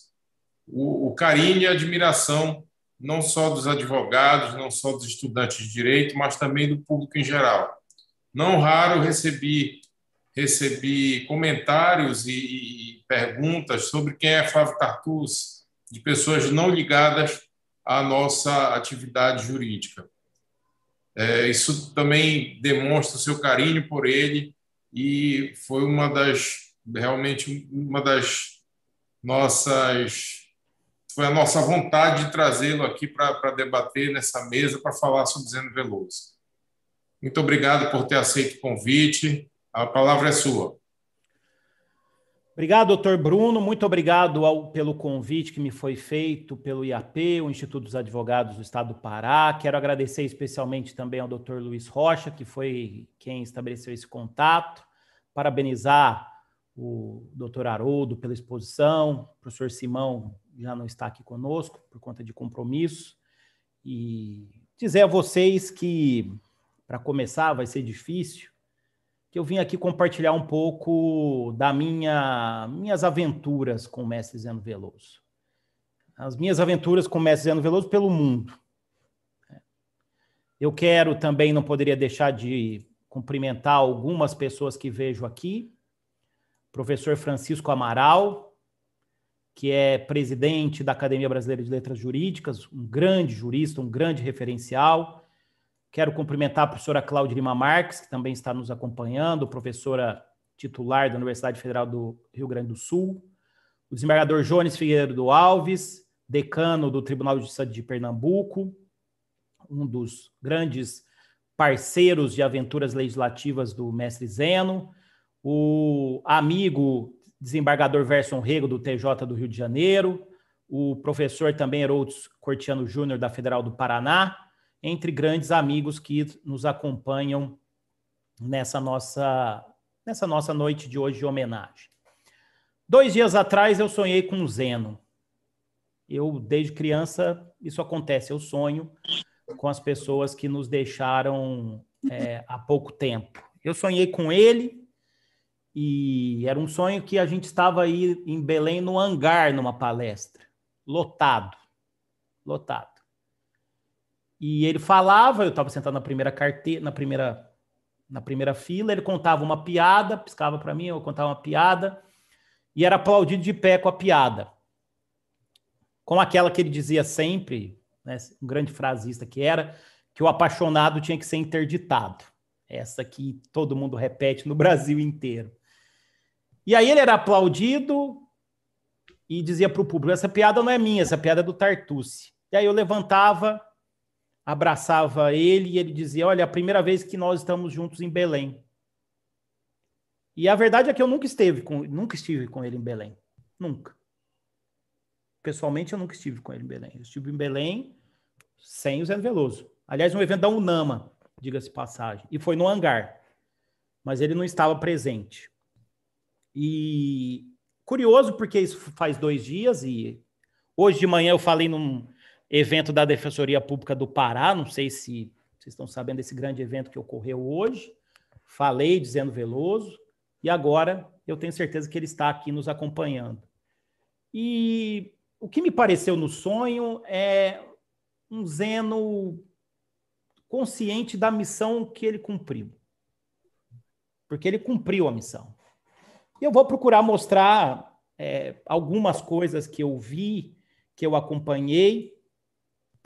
o, o, carinho e a admiração, não só dos advogados, não só dos estudantes de direito, mas também do público em geral. Não raro recebi, recebi comentários e, e perguntas sobre quem é Flávio Tartus, de pessoas não ligadas à nossa atividade jurídica. É, isso também demonstra o seu carinho por ele e foi uma das realmente uma das nossas foi a nossa vontade de trazê-lo aqui para debater nessa mesa para falar sobre Zeno Veloso. Muito obrigado por ter aceito o convite. A palavra é sua.
Obrigado, doutor Bruno. Muito obrigado ao, pelo convite que me foi feito pelo IAP, o Instituto dos Advogados do Estado do Pará. Quero agradecer especialmente também ao doutor Luiz Rocha, que foi quem estabeleceu esse contato. Parabenizar o doutor Haroldo pela exposição. Professor Simão já não está aqui conosco por conta de compromisso. E dizer a vocês que, para começar, vai ser difícil, que eu vim aqui compartilhar um pouco da minha minhas aventuras com o mestre Zeno Veloso. As minhas aventuras com o mestre Zeno Veloso pelo mundo. Eu quero também, não poderia deixar de cumprimentar algumas pessoas que vejo aqui. Professor Francisco Amaral, que é presidente da Academia Brasileira de Letras Jurídicas, um grande jurista, um grande referencial. Quero cumprimentar a professora Cláudia Lima Marques, que também está nos acompanhando, professora titular da Universidade Federal do Rio Grande do Sul, o desembargador Jones Figueiredo Alves, decano do Tribunal de Justiça de Pernambuco, um dos grandes parceiros de aventuras legislativas do mestre Zeno, o amigo desembargador Verson Rego, do TJ do Rio de Janeiro, o professor também Herodes Cortiano Júnior, da Federal do Paraná, entre grandes amigos que nos acompanham nessa nossa, nessa nossa noite de hoje de homenagem. Dois dias atrás eu sonhei com o Zeno. Eu, desde criança, isso acontece, eu sonho com as pessoas que nos deixaram é, há pouco tempo. Eu sonhei com ele e era um sonho que a gente estava aí em Belém no hangar numa palestra, lotado, lotado. E ele falava, eu estava sentado na primeira carteira, na primeira na primeira fila, ele contava uma piada, piscava para mim, eu contava uma piada, e era aplaudido de pé com a piada. com aquela que ele dizia sempre, né, um grande frasista que era, que o apaixonado tinha que ser interditado. Essa que todo mundo repete no Brasil inteiro. E aí ele era aplaudido e dizia para o público: essa piada não é minha, essa piada é do Tartucci. E aí eu levantava, abraçava ele e ele dizia: Olha, é a primeira vez que nós estamos juntos em Belém. E a verdade é que eu nunca esteve com, nunca estive com ele em Belém. Nunca. Pessoalmente, eu nunca estive com ele em Belém. Eu estive em Belém sem o Zé Veloso. Aliás, um evento da Unama, diga-se passagem. E foi no hangar. Mas ele não estava presente. E curioso, porque isso faz dois dias e hoje de manhã eu falei num evento da Defensoria Pública do Pará, não sei se vocês estão sabendo desse grande evento que ocorreu hoje. Falei dizendo Veloso e agora eu tenho certeza que ele está aqui nos acompanhando. E o que me pareceu no sonho é um Zeno consciente da missão que ele cumpriu. Porque ele cumpriu a missão. E eu vou procurar mostrar é, algumas coisas que eu vi, que eu acompanhei,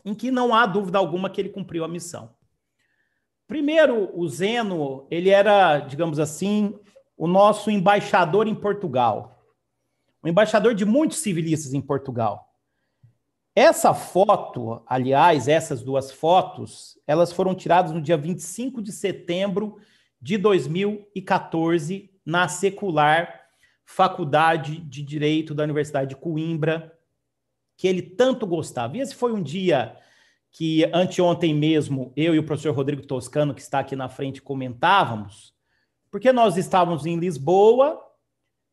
em que não há dúvida alguma que ele cumpriu a missão. Primeiro, o Zeno, ele era, digamos assim, o nosso embaixador em Portugal. O embaixador de muitos civilistas em Portugal. Essa foto, aliás, essas duas fotos, elas foram tiradas no dia 25 de setembro de 2014 na secular Faculdade de Direito da Universidade de Coimbra, que ele tanto gostava. E esse foi um dia que anteontem mesmo eu e o professor Rodrigo Toscano, que está aqui na frente, comentávamos, porque nós estávamos em Lisboa,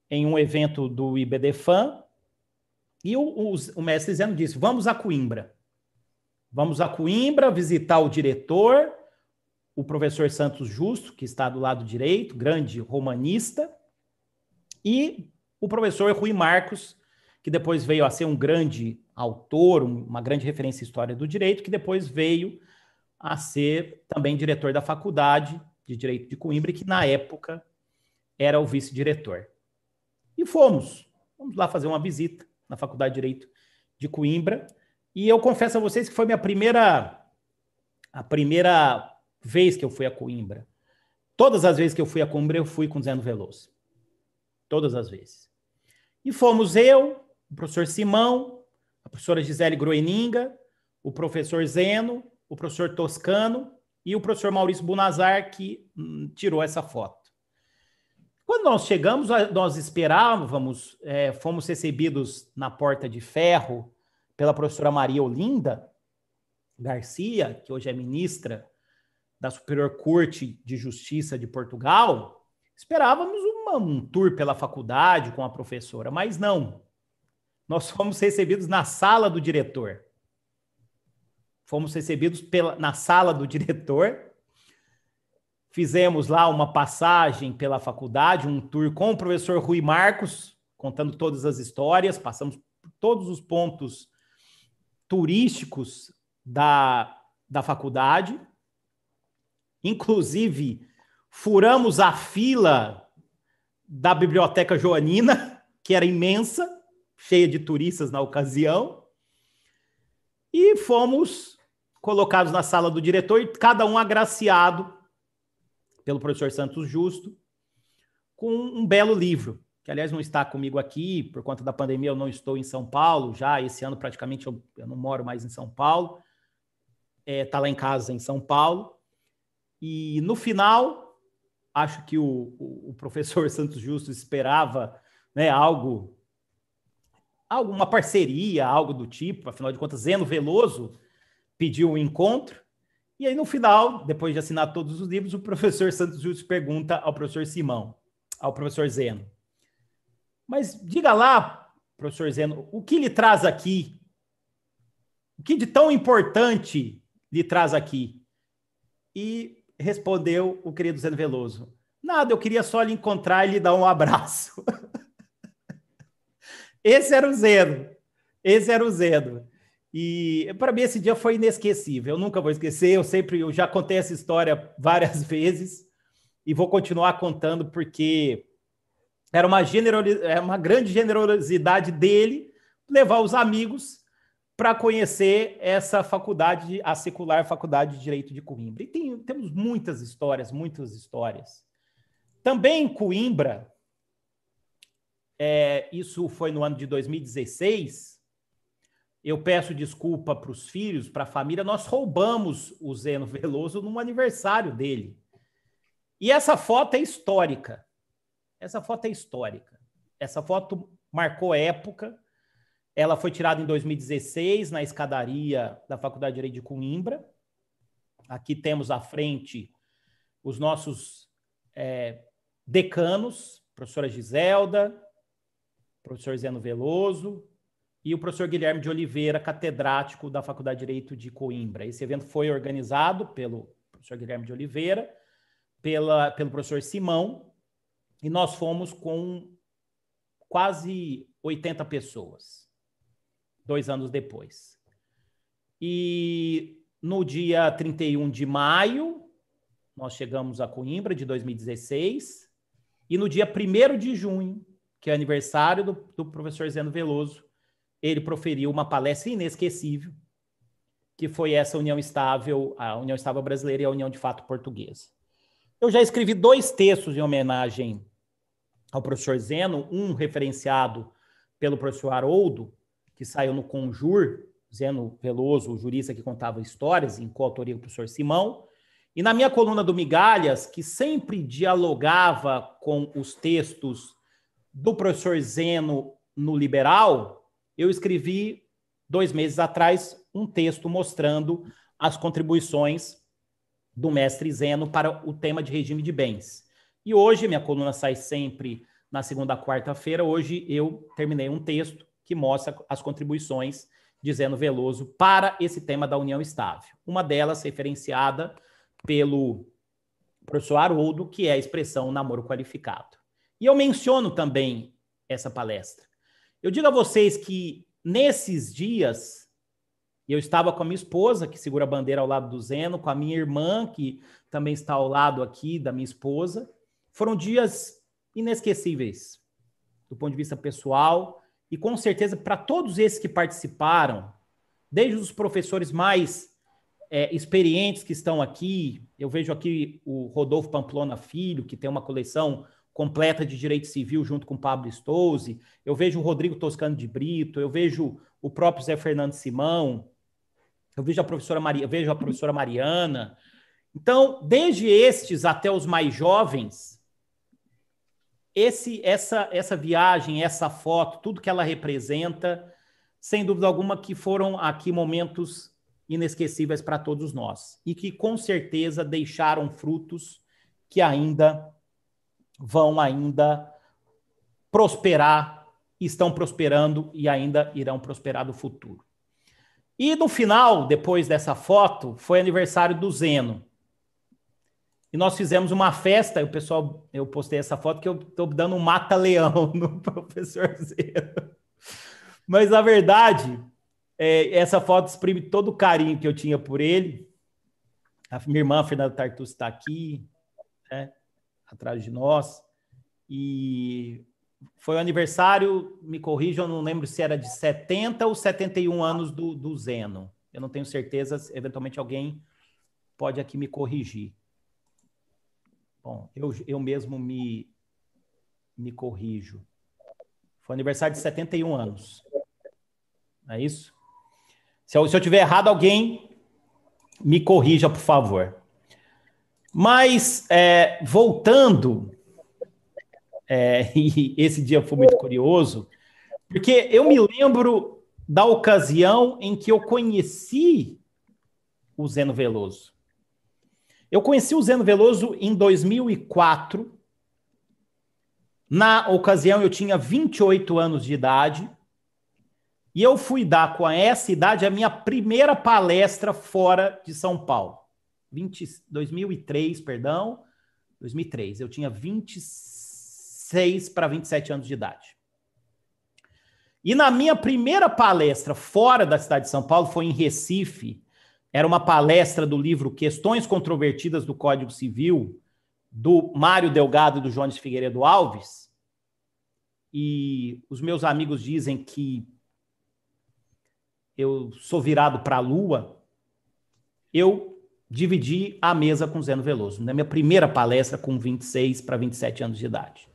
em um evento do IBDFAN, e o, o, o mestre Zeno disse: vamos a Coimbra. Vamos a Coimbra visitar o diretor, o professor Santos Justo, que está do lado direito, grande romanista, e o professor Rui Marcos, que depois veio a ser um grande autor, uma grande referência em história do direito, que depois veio a ser também diretor da faculdade de Direito de Coimbra, que na época era o vice-diretor. E fomos, vamos lá fazer uma visita na Faculdade de Direito de Coimbra, e eu confesso a vocês que foi minha primeira a primeira vez que eu fui a Coimbra. Todas as vezes que eu fui a Coimbra, eu fui com o Zeno Veloso. Todas as vezes. E fomos eu, o professor Simão, a professora Gisele Groeninga, o professor Zeno, o professor Toscano e o professor Maurício Bunazar, que hum, tirou essa foto. Quando nós chegamos, nós esperávamos, é, fomos recebidos na porta de ferro pela professora Maria Olinda Garcia, que hoje é ministra da Superior Corte de Justiça de Portugal, esperávamos uma, um tour pela faculdade com a professora, mas não. Nós fomos recebidos na sala do diretor. Fomos recebidos pela, na sala do diretor. Fizemos lá uma passagem pela faculdade, um tour com o professor Rui Marcos, contando todas as histórias, passamos por todos os pontos turísticos da, da faculdade. Inclusive, furamos a fila da Biblioteca Joanina, que era imensa, cheia de turistas na ocasião, e fomos colocados na sala do diretor, cada um agraciado pelo professor Santos Justo, com um belo livro, que aliás não está comigo aqui, por conta da pandemia eu não estou em São Paulo, já esse ano praticamente eu, eu não moro mais em São Paulo, está é, tá lá em casa em São Paulo, e no final, acho que o, o, professor Santos Justo esperava né, algo, alguma parceria, algo do tipo, afinal de contas, Zeno Veloso pediu o um encontro, e aí no final, depois de assinar todos os livros, o professor Santos Justo pergunta ao professor Simão, ao professor Zeno, mas diga lá, professor Zeno, o que lhe traz aqui? O que de tão importante lhe traz aqui? E respondeu o querido Zeno Veloso. Nada, eu queria só lhe encontrar e lhe dar um abraço. esse era o Zeno. Esse era o Zeno. E para mim esse dia foi inesquecível. Eu nunca vou esquecer. Eu sempre, eu já contei essa história várias vezes e vou continuar contando porque era uma, generosidade, uma grande generosidade dele levar os amigos para conhecer essa faculdade, a secular Faculdade de Direito de Coimbra. E tem, temos muitas histórias, muitas histórias. Também em Coimbra, é, isso foi no ano de 2016. Eu peço desculpa para os filhos, para a família. Nós roubamos o Zeno Veloso no aniversário dele. E essa foto é histórica. Essa foto é histórica. Essa foto marcou época ela foi tirada em 2016 na escadaria da Faculdade de Direito de Coimbra. Aqui temos à frente os nossos é, decanos, professora Giselda, professor Zeno Veloso e o professor Guilherme de Oliveira, catedrático da Faculdade de Direito de Coimbra. Esse evento foi organizado pelo professor Guilherme de Oliveira, pela, pelo professor Simão, e nós fomos com quase 80 pessoas dois anos depois. E no dia 31 de maio, nós chegamos a Coimbra, de 2016, e no dia 1 de junho, que é aniversário do, do professor Zeno Veloso, ele proferiu uma palestra inesquecível, que foi essa União Estável, a União Estável Brasileira e a União de Fato Portuguesa. Eu já escrevi dois textos em homenagem ao professor Zeno, um referenciado pelo professor Haroldo, que saiu no Conjur, Zeno Veloso, o jurista que contava histórias, em coautoria do professor Simão, e na minha coluna do Migalhas, que sempre dialogava com os textos do professor Zeno no Liberal, eu escrevi, dois meses atrás, um texto mostrando as contribuições do mestre Zeno para o tema de regime de bens. E hoje, minha coluna sai sempre na segunda quarta-feira, hoje eu terminei um texto que mostra as contribuições de Zeno Veloso para esse tema da união estável. Uma delas referenciada pelo professor Haroldo, que é a expressão namoro qualificado. E eu menciono também essa palestra. Eu digo a vocês que nesses dias eu estava com a minha esposa, que segura a bandeira ao lado do Zeno, com a minha irmã, que também está ao lado aqui da minha esposa. Foram dias inesquecíveis do ponto de vista pessoal, e com certeza, para todos esses que participaram, desde os professores mais é, experientes que estão aqui, eu vejo aqui o Rodolfo Pamplona Filho, que tem uma coleção completa de direito civil junto com Pablo Stouze, eu vejo o Rodrigo Toscano de Brito, eu vejo o próprio Zé Fernando Simão, eu vejo a professora Maria, vejo a professora Mariana. Então, desde estes até os mais jovens, esse, essa, essa viagem, essa foto, tudo que ela representa, sem dúvida alguma que foram aqui momentos inesquecíveis para todos nós e que com certeza deixaram frutos que ainda vão ainda prosperar, estão prosperando e ainda irão prosperar no futuro. E no final, depois dessa foto, foi aniversário do Zeno. E nós fizemos uma festa, o pessoal, eu postei essa foto que eu estou dando um mata-leão no professor Zero. Mas na verdade, é, essa foto exprime todo o carinho que eu tinha por ele. A minha irmã, Fernanda Tartus, está aqui, né, atrás de nós. E foi o aniversário, me corrijam, eu não lembro se era de 70 ou 71 anos do, do Zeno. Eu não tenho certeza, eventualmente alguém pode aqui me corrigir. Bom, eu, eu mesmo me, me corrijo. Foi aniversário de 71 anos. É isso? Se eu, se eu tiver errado, alguém me corrija, por favor. Mas, é, voltando, é, e esse dia foi muito curioso, porque eu me lembro da ocasião em que eu conheci o Zeno Veloso. Eu conheci o Zeno Veloso em 2004. Na ocasião, eu tinha 28 anos de idade. E eu fui dar com essa idade a minha primeira palestra fora de São Paulo. 20, 2003, perdão. 2003. Eu tinha 26 para 27 anos de idade. E na minha primeira palestra fora da cidade de São Paulo, foi em Recife, era uma palestra do livro Questões Controvertidas do Código Civil, do Mário Delgado e do Jones Figueiredo Alves. E os meus amigos dizem que eu sou virado para a lua, eu dividi a mesa com Zeno Veloso, na minha primeira palestra com 26 para 27 anos de idade.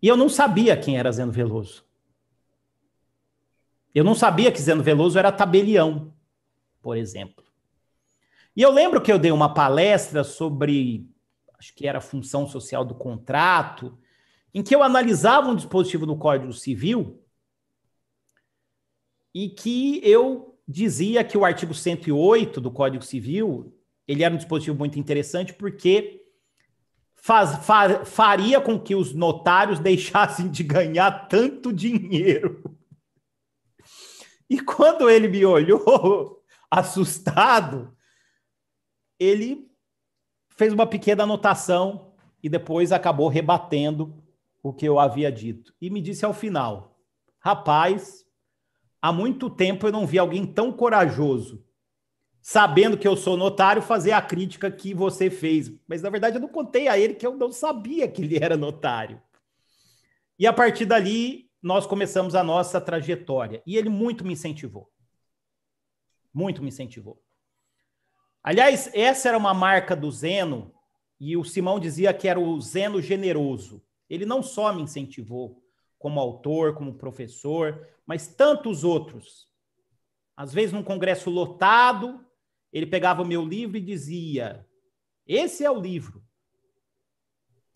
E eu não sabia quem era Zeno Veloso. Eu não sabia que Zeno Veloso era tabelião, por exemplo. E eu lembro que eu dei uma palestra sobre, acho que era função social do contrato, em que eu analisava um dispositivo no Código Civil e que eu dizia que o artigo 108 do Código Civil ele era um dispositivo muito interessante porque faz, fa, faria com que os notários deixassem de ganhar tanto dinheiro. E quando ele me olhou assustado, ele fez uma pequena anotação e depois acabou rebatendo o que eu havia dito. E me disse ao final: Rapaz, há muito tempo eu não vi alguém tão corajoso, sabendo que eu sou notário, fazer a crítica que você fez. Mas na verdade eu não contei a ele que eu não sabia que ele era notário. E a partir dali nós começamos a nossa trajetória. E ele muito me incentivou. Muito me incentivou. Aliás, essa era uma marca do Zeno, e o Simão dizia que era o Zeno generoso. Ele não só me incentivou como autor, como professor, mas tantos outros. Às vezes, num congresso lotado, ele pegava o meu livro e dizia: Esse é o livro.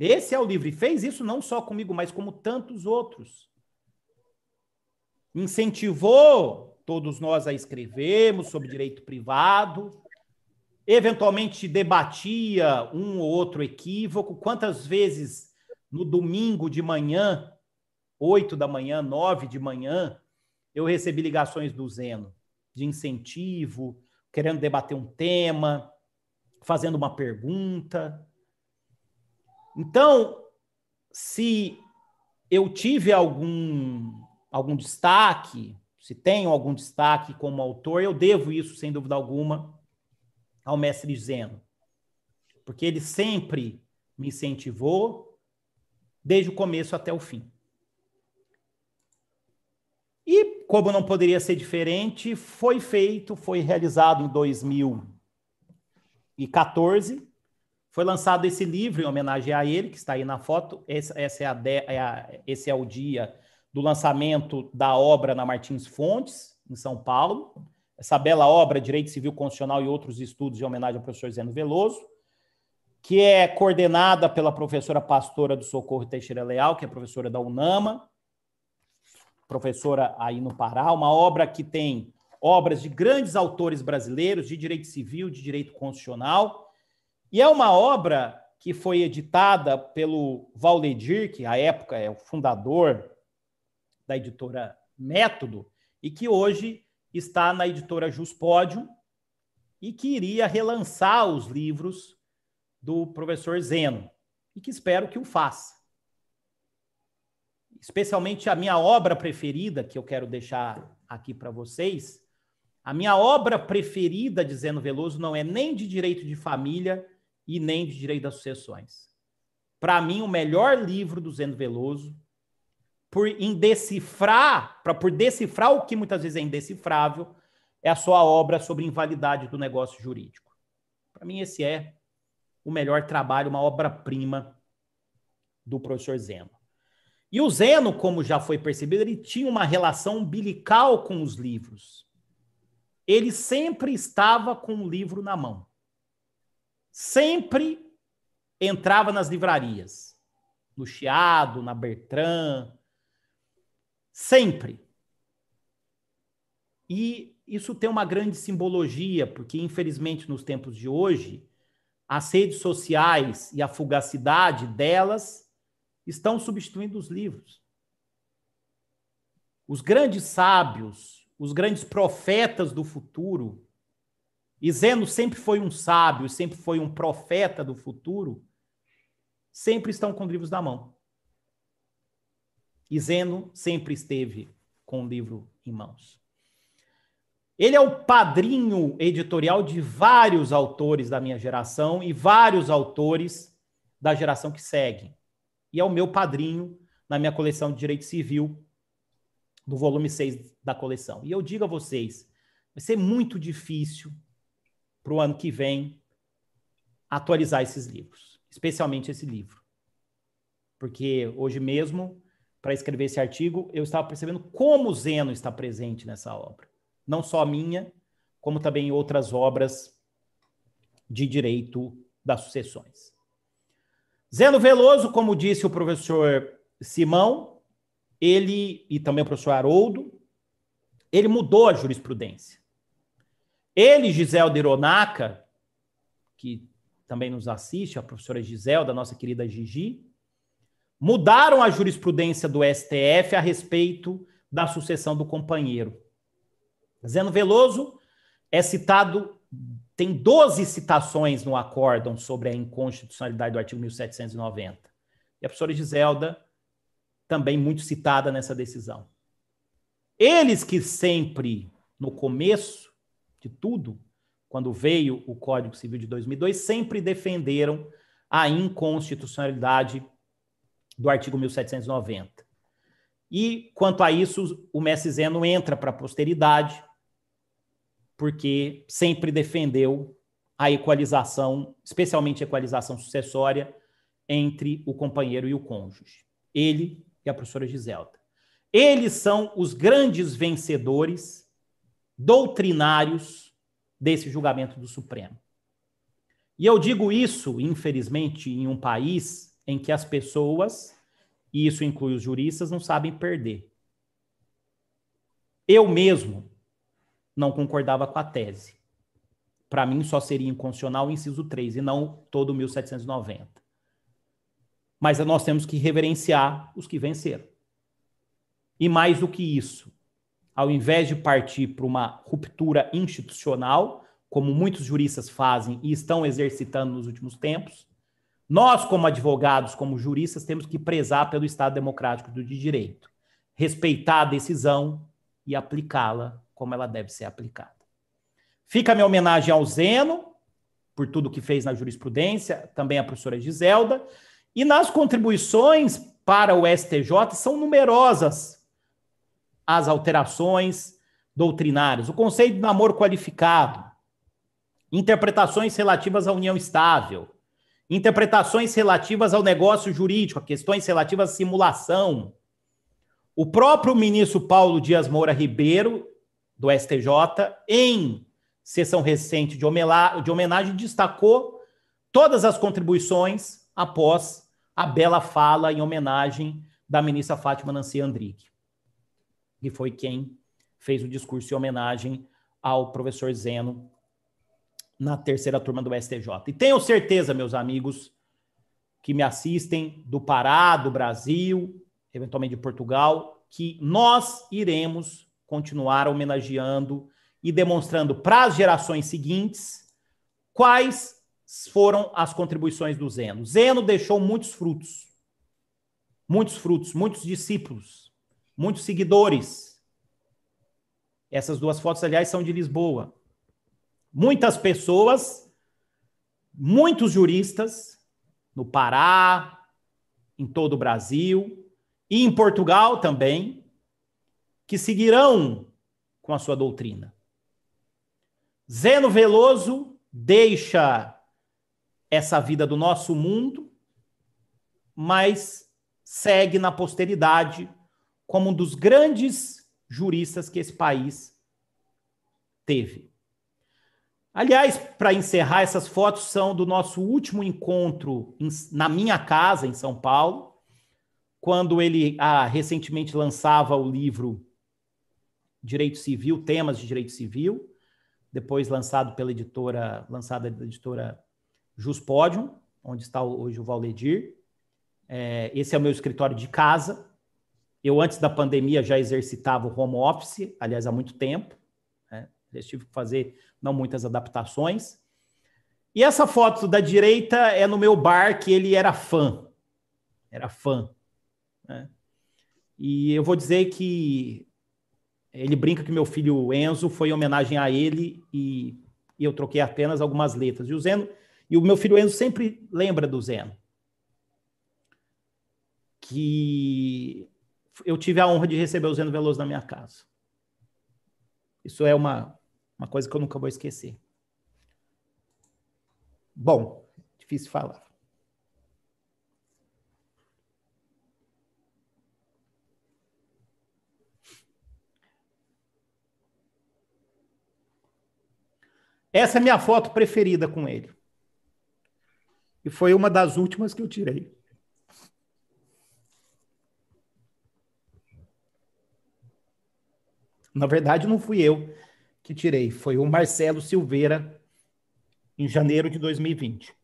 Esse é o livro. E fez isso não só comigo, mas como tantos outros. Incentivou todos nós a escrevermos sobre direito privado, eventualmente debatia um ou outro equívoco. Quantas vezes no domingo de manhã, oito da manhã, nove de manhã, eu recebi ligações do Zeno de incentivo, querendo debater um tema, fazendo uma pergunta. Então, se eu tive algum algum destaque, se tenho algum destaque como autor, eu devo isso, sem dúvida alguma, ao mestre Zeno, porque ele sempre me incentivou, desde o começo até o fim. E, como não poderia ser diferente, foi feito, foi realizado em 2014. Foi lançado esse livro em homenagem a ele, que está aí na foto. Esse, essa é a de, é a, esse é o dia do lançamento da obra na Martins Fontes, em São Paulo essa bela obra, Direito Civil Constitucional e Outros Estudos, em homenagem ao professor Zeno Veloso, que é coordenada pela professora pastora do Socorro Teixeira Leal, que é professora da UNAMA, professora aí no Pará, uma obra que tem obras de grandes autores brasileiros de direito civil, de direito constitucional, e é uma obra que foi editada pelo Valdedir, que à época é o fundador da editora Método, e que hoje está na editora Juspódio e que iria relançar os livros do professor Zeno e que espero que o faça. Especialmente a minha obra preferida, que eu quero deixar aqui para vocês, a minha obra preferida de Zeno Veloso não é nem de direito de família e nem de direito das sucessões. Para mim, o melhor livro do Zeno Veloso por indecifrar, para por decifrar o que muitas vezes é indecifrável, é a sua obra sobre invalidade do negócio jurídico. Para mim, esse é o melhor trabalho, uma obra-prima do professor Zeno. E o Zeno, como já foi percebido, ele tinha uma relação umbilical com os livros. Ele sempre estava com o livro na mão. Sempre entrava nas livrarias. No Chiado, na Bertrand, Sempre. E isso tem uma grande simbologia, porque infelizmente nos tempos de hoje, as redes sociais e a fugacidade delas estão substituindo os livros. Os grandes sábios, os grandes profetas do futuro, e Zeno sempre foi um sábio, sempre foi um profeta do futuro, sempre estão com livros na mão. E Zeno sempre esteve com o livro em mãos. Ele é o padrinho editorial de vários autores da minha geração e vários autores da geração que segue. E é o meu padrinho na minha coleção de Direito Civil, do volume 6 da coleção. E eu digo a vocês, vai ser muito difícil para o ano que vem atualizar esses livros, especialmente esse livro. Porque hoje mesmo, para escrever esse artigo, eu estava percebendo como o Zeno está presente nessa obra. Não só a minha, como também outras obras de direito das sucessões. Zeno Veloso, como disse o professor Simão, ele e também o professor Haroldo, ele mudou a jurisprudência. Ele, Gisele Ironaca, que também nos assiste, a professora Gisele, da nossa querida Gigi, mudaram a jurisprudência do STF a respeito da sucessão do companheiro. Zeno Veloso é citado, tem 12 citações no acórdão sobre a inconstitucionalidade do artigo 1790. E a professora Giselda, também muito citada nessa decisão. Eles que sempre, no começo de tudo, quando veio o Código Civil de 2002, sempre defenderam a inconstitucionalidade do artigo 1790. E, quanto a isso, o Messi Zeno entra para a posteridade, porque sempre defendeu a equalização, especialmente a equalização sucessória, entre o companheiro e o cônjuge. Ele e a professora Giselda. Eles são os grandes vencedores doutrinários desse julgamento do Supremo. E eu digo isso, infelizmente, em um país em que as pessoas, e isso inclui os juristas, não sabem perder. Eu mesmo não concordava com a tese. Para mim, só seria inconstitucional o inciso 3 e não todo o 1790. Mas nós temos que reverenciar os que venceram. E mais do que isso, ao invés de partir para uma ruptura institucional, como muitos juristas fazem e estão exercitando nos últimos tempos, nós, como advogados, como juristas, temos que prezar pelo Estado democrático do direito, respeitar a decisão e aplicá-la como ela deve ser aplicada. Fica a minha homenagem ao Zeno, por tudo que fez na jurisprudência, também a professora Giselda, e nas contribuições para o STJ são numerosas as alterações doutrinárias, o conceito de namoro qualificado, interpretações relativas à união estável, interpretações relativas ao negócio jurídico, questões relativas à simulação. O próprio ministro Paulo Dias Moura Ribeiro do STJ, em sessão recente de homenagem, destacou todas as contribuições após a bela fala em homenagem da ministra Fátima Nancy Andrique, que foi quem fez o discurso em homenagem ao professor Zeno na terceira turma do STJ. E tenho certeza, meus amigos, que me assistem do Pará, do Brasil, eventualmente de Portugal, que nós iremos continuar homenageando e demonstrando para as gerações seguintes quais foram as contribuições do Zeno. Zeno deixou muitos frutos, muitos frutos, muitos discípulos, muitos seguidores. Essas duas fotos, aliás, são de Lisboa. Muitas pessoas, muitos juristas, no Pará, em todo o Brasil, e em Portugal também, que seguirão com a sua doutrina. Zeno Veloso deixa essa vida do nosso mundo, mas segue na posteridade como um dos grandes juristas que esse país teve. Aliás, para encerrar, essas fotos são do nosso último encontro em, na minha casa, em São Paulo, quando ele ah, recentemente lançava o livro Direito Civil, temas de direito civil, depois lançado pela editora, lançada pela editora Juspodium, onde está hoje o Valdedir. É, esse é o meu escritório de casa. Eu, antes da pandemia, já exercitava o home office, aliás, há muito tempo. Tive que fazer não muitas adaptações. E essa foto da direita é no meu bar, que ele era fã. Era fã. Né? E eu vou dizer que ele brinca que meu filho Enzo foi em homenagem a ele e, e eu troquei apenas algumas letras. E o Zeno, e o meu filho Enzo sempre lembra do Zeno. Que eu tive a honra de receber o Zeno Veloso na minha casa. Isso é uma Uma coisa que eu nunca vou esquecer. Bom, difícil falar. Essa é minha foto preferida com ele. E foi uma das últimas que eu tirei. Na verdade, não fui eu que tirei, foi o Marcelo Silveira, em janeiro de 2020.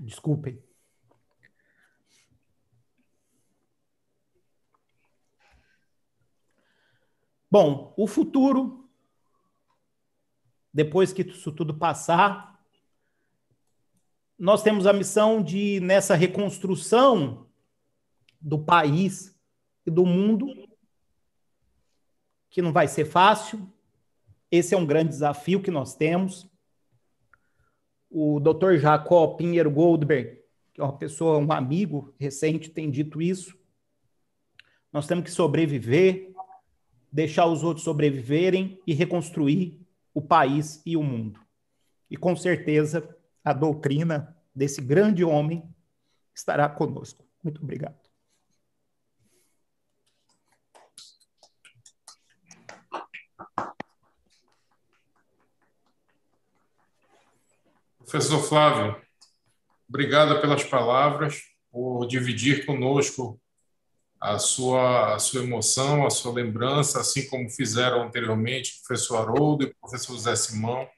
Desculpem. Bom, o futuro, depois que isso tudo passar, nós temos a missão de, nessa reconstrução do país e do mundo, que não vai ser fácil, esse é um grande desafio que nós temos. O Dr. Jacó Pinheiro Goldberg, que é uma pessoa, um amigo recente, tem dito isso. Nós temos que sobreviver, deixar os outros sobreviverem e reconstruir o país e o mundo. E com certeza a doutrina desse grande homem estará conosco. Muito obrigado.
Professor Flávio, obrigado pelas palavras, por dividir conosco a sua, a sua emoção, a sua lembrança, assim como fizeram anteriormente o professor Haroldo e o professor Zé Simão.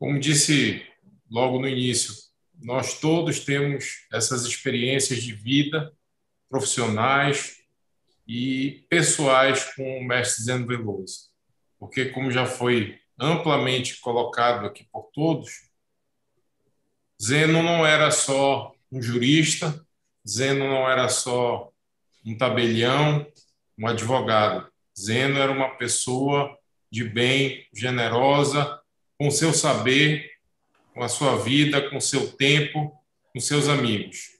Como disse logo no início, nós todos temos essas experiências de vida profissionais e pessoais com o mestre Zeno Veloso. Porque, como já foi amplamente colocado aqui por todos, Zeno não era só um jurista, Zeno não era só um tabelião, um advogado. Zeno era uma pessoa de bem, generosa, com seu saber, com a sua vida, com seu tempo, com seus amigos.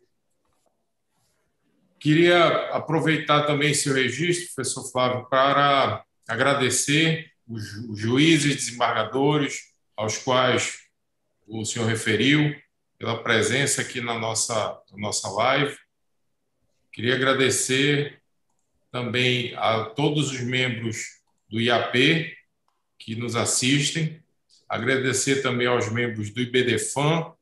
Queria aproveitar também seu registro, professor Flávio, para agradecer os juízes, desembargadores, aos quais o senhor referiu, pela presença aqui na nossa, na nossa live. Queria agradecer também a todos os membros do IAP que nos assistem, agradecer também aos membros do IBDFAM,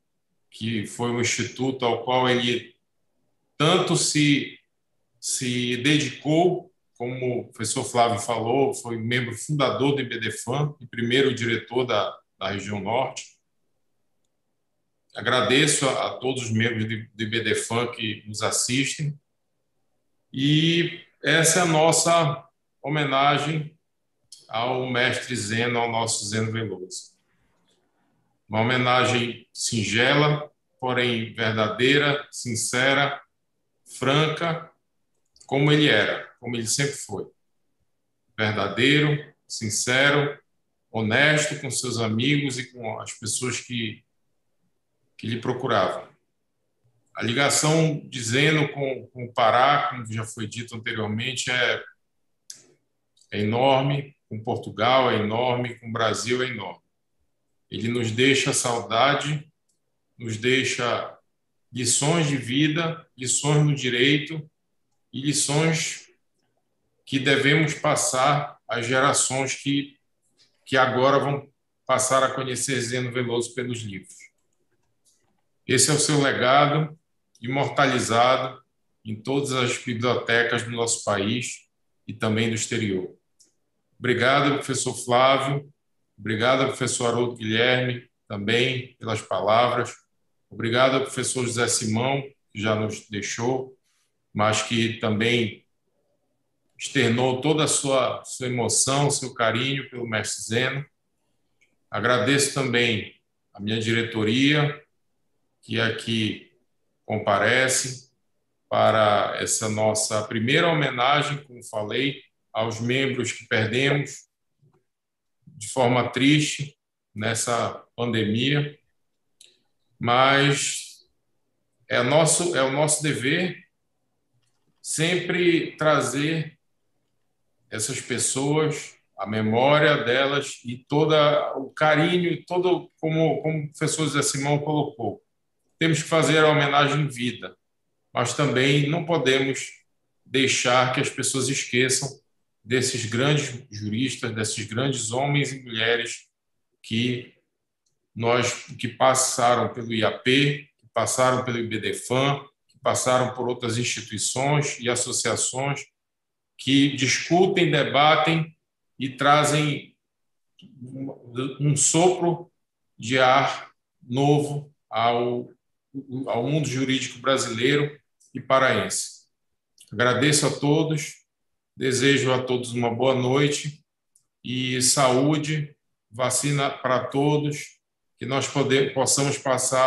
que foi um instituto ao qual ele tanto se, se dedicou, como o professor Flávio falou, foi membro fundador do IBDFAM e primeiro diretor da, da região norte. Agradeço a, a todos os membros do, do IBDFAM que nos assistem. E essa é a nossa homenagem ao mestre Zeno, ao nosso Zeno Veloso. Uma homenagem singela, porém verdadeira, sincera, franca, como ele era, como ele sempre foi. Verdadeiro, sincero, honesto com seus amigos e com as pessoas que, que lhe procuravam. A ligação de Zeno com, com o Pará, como já foi dito anteriormente, é, é enorme, com Portugal é enorme, com o Brasil é enorme. Ele nos deixa saudade, nos deixa lições de vida, lições no direito e lições que devemos passar às gerações que, que agora vão passar a conhecer Zeno Veloso pelos livros. Esse é o seu legado imortalizado em todas as bibliotecas do nosso país e também do exterior. Obrigado, professor Flávio, Obrigado professor Haroldo Guilherme também pelas palavras. Obrigado professor José Simão, que já nos deixou, mas que também externou toda a sua, sua emoção, seu carinho pelo mestre Zeno. Agradeço também a minha diretoria, que aqui comparece para essa nossa primeira homenagem, como falei, aos membros que perdemos de forma triste nessa pandemia. mas é nosso é o nosso dever sempre trazer essas pessoas a memória delas e todo o carinho e todo como como o professor Zé Simão colocou temos que fazer a homenagem em vida mas também não podemos deixar que as pessoas esqueçam desses grandes juristas desses grandes homens e mulheres que nós que passaram pelo IAP, que passaram pelo IBDFAM, que passaram por outras instituições e associações que discutem, debatem e trazem um sopro de ar novo ao, ao mundo jurídico brasileiro e paraense. Agradeço a todos, desejo a todos uma boa noite e saúde, vacina para todos que nós poder, possamos passar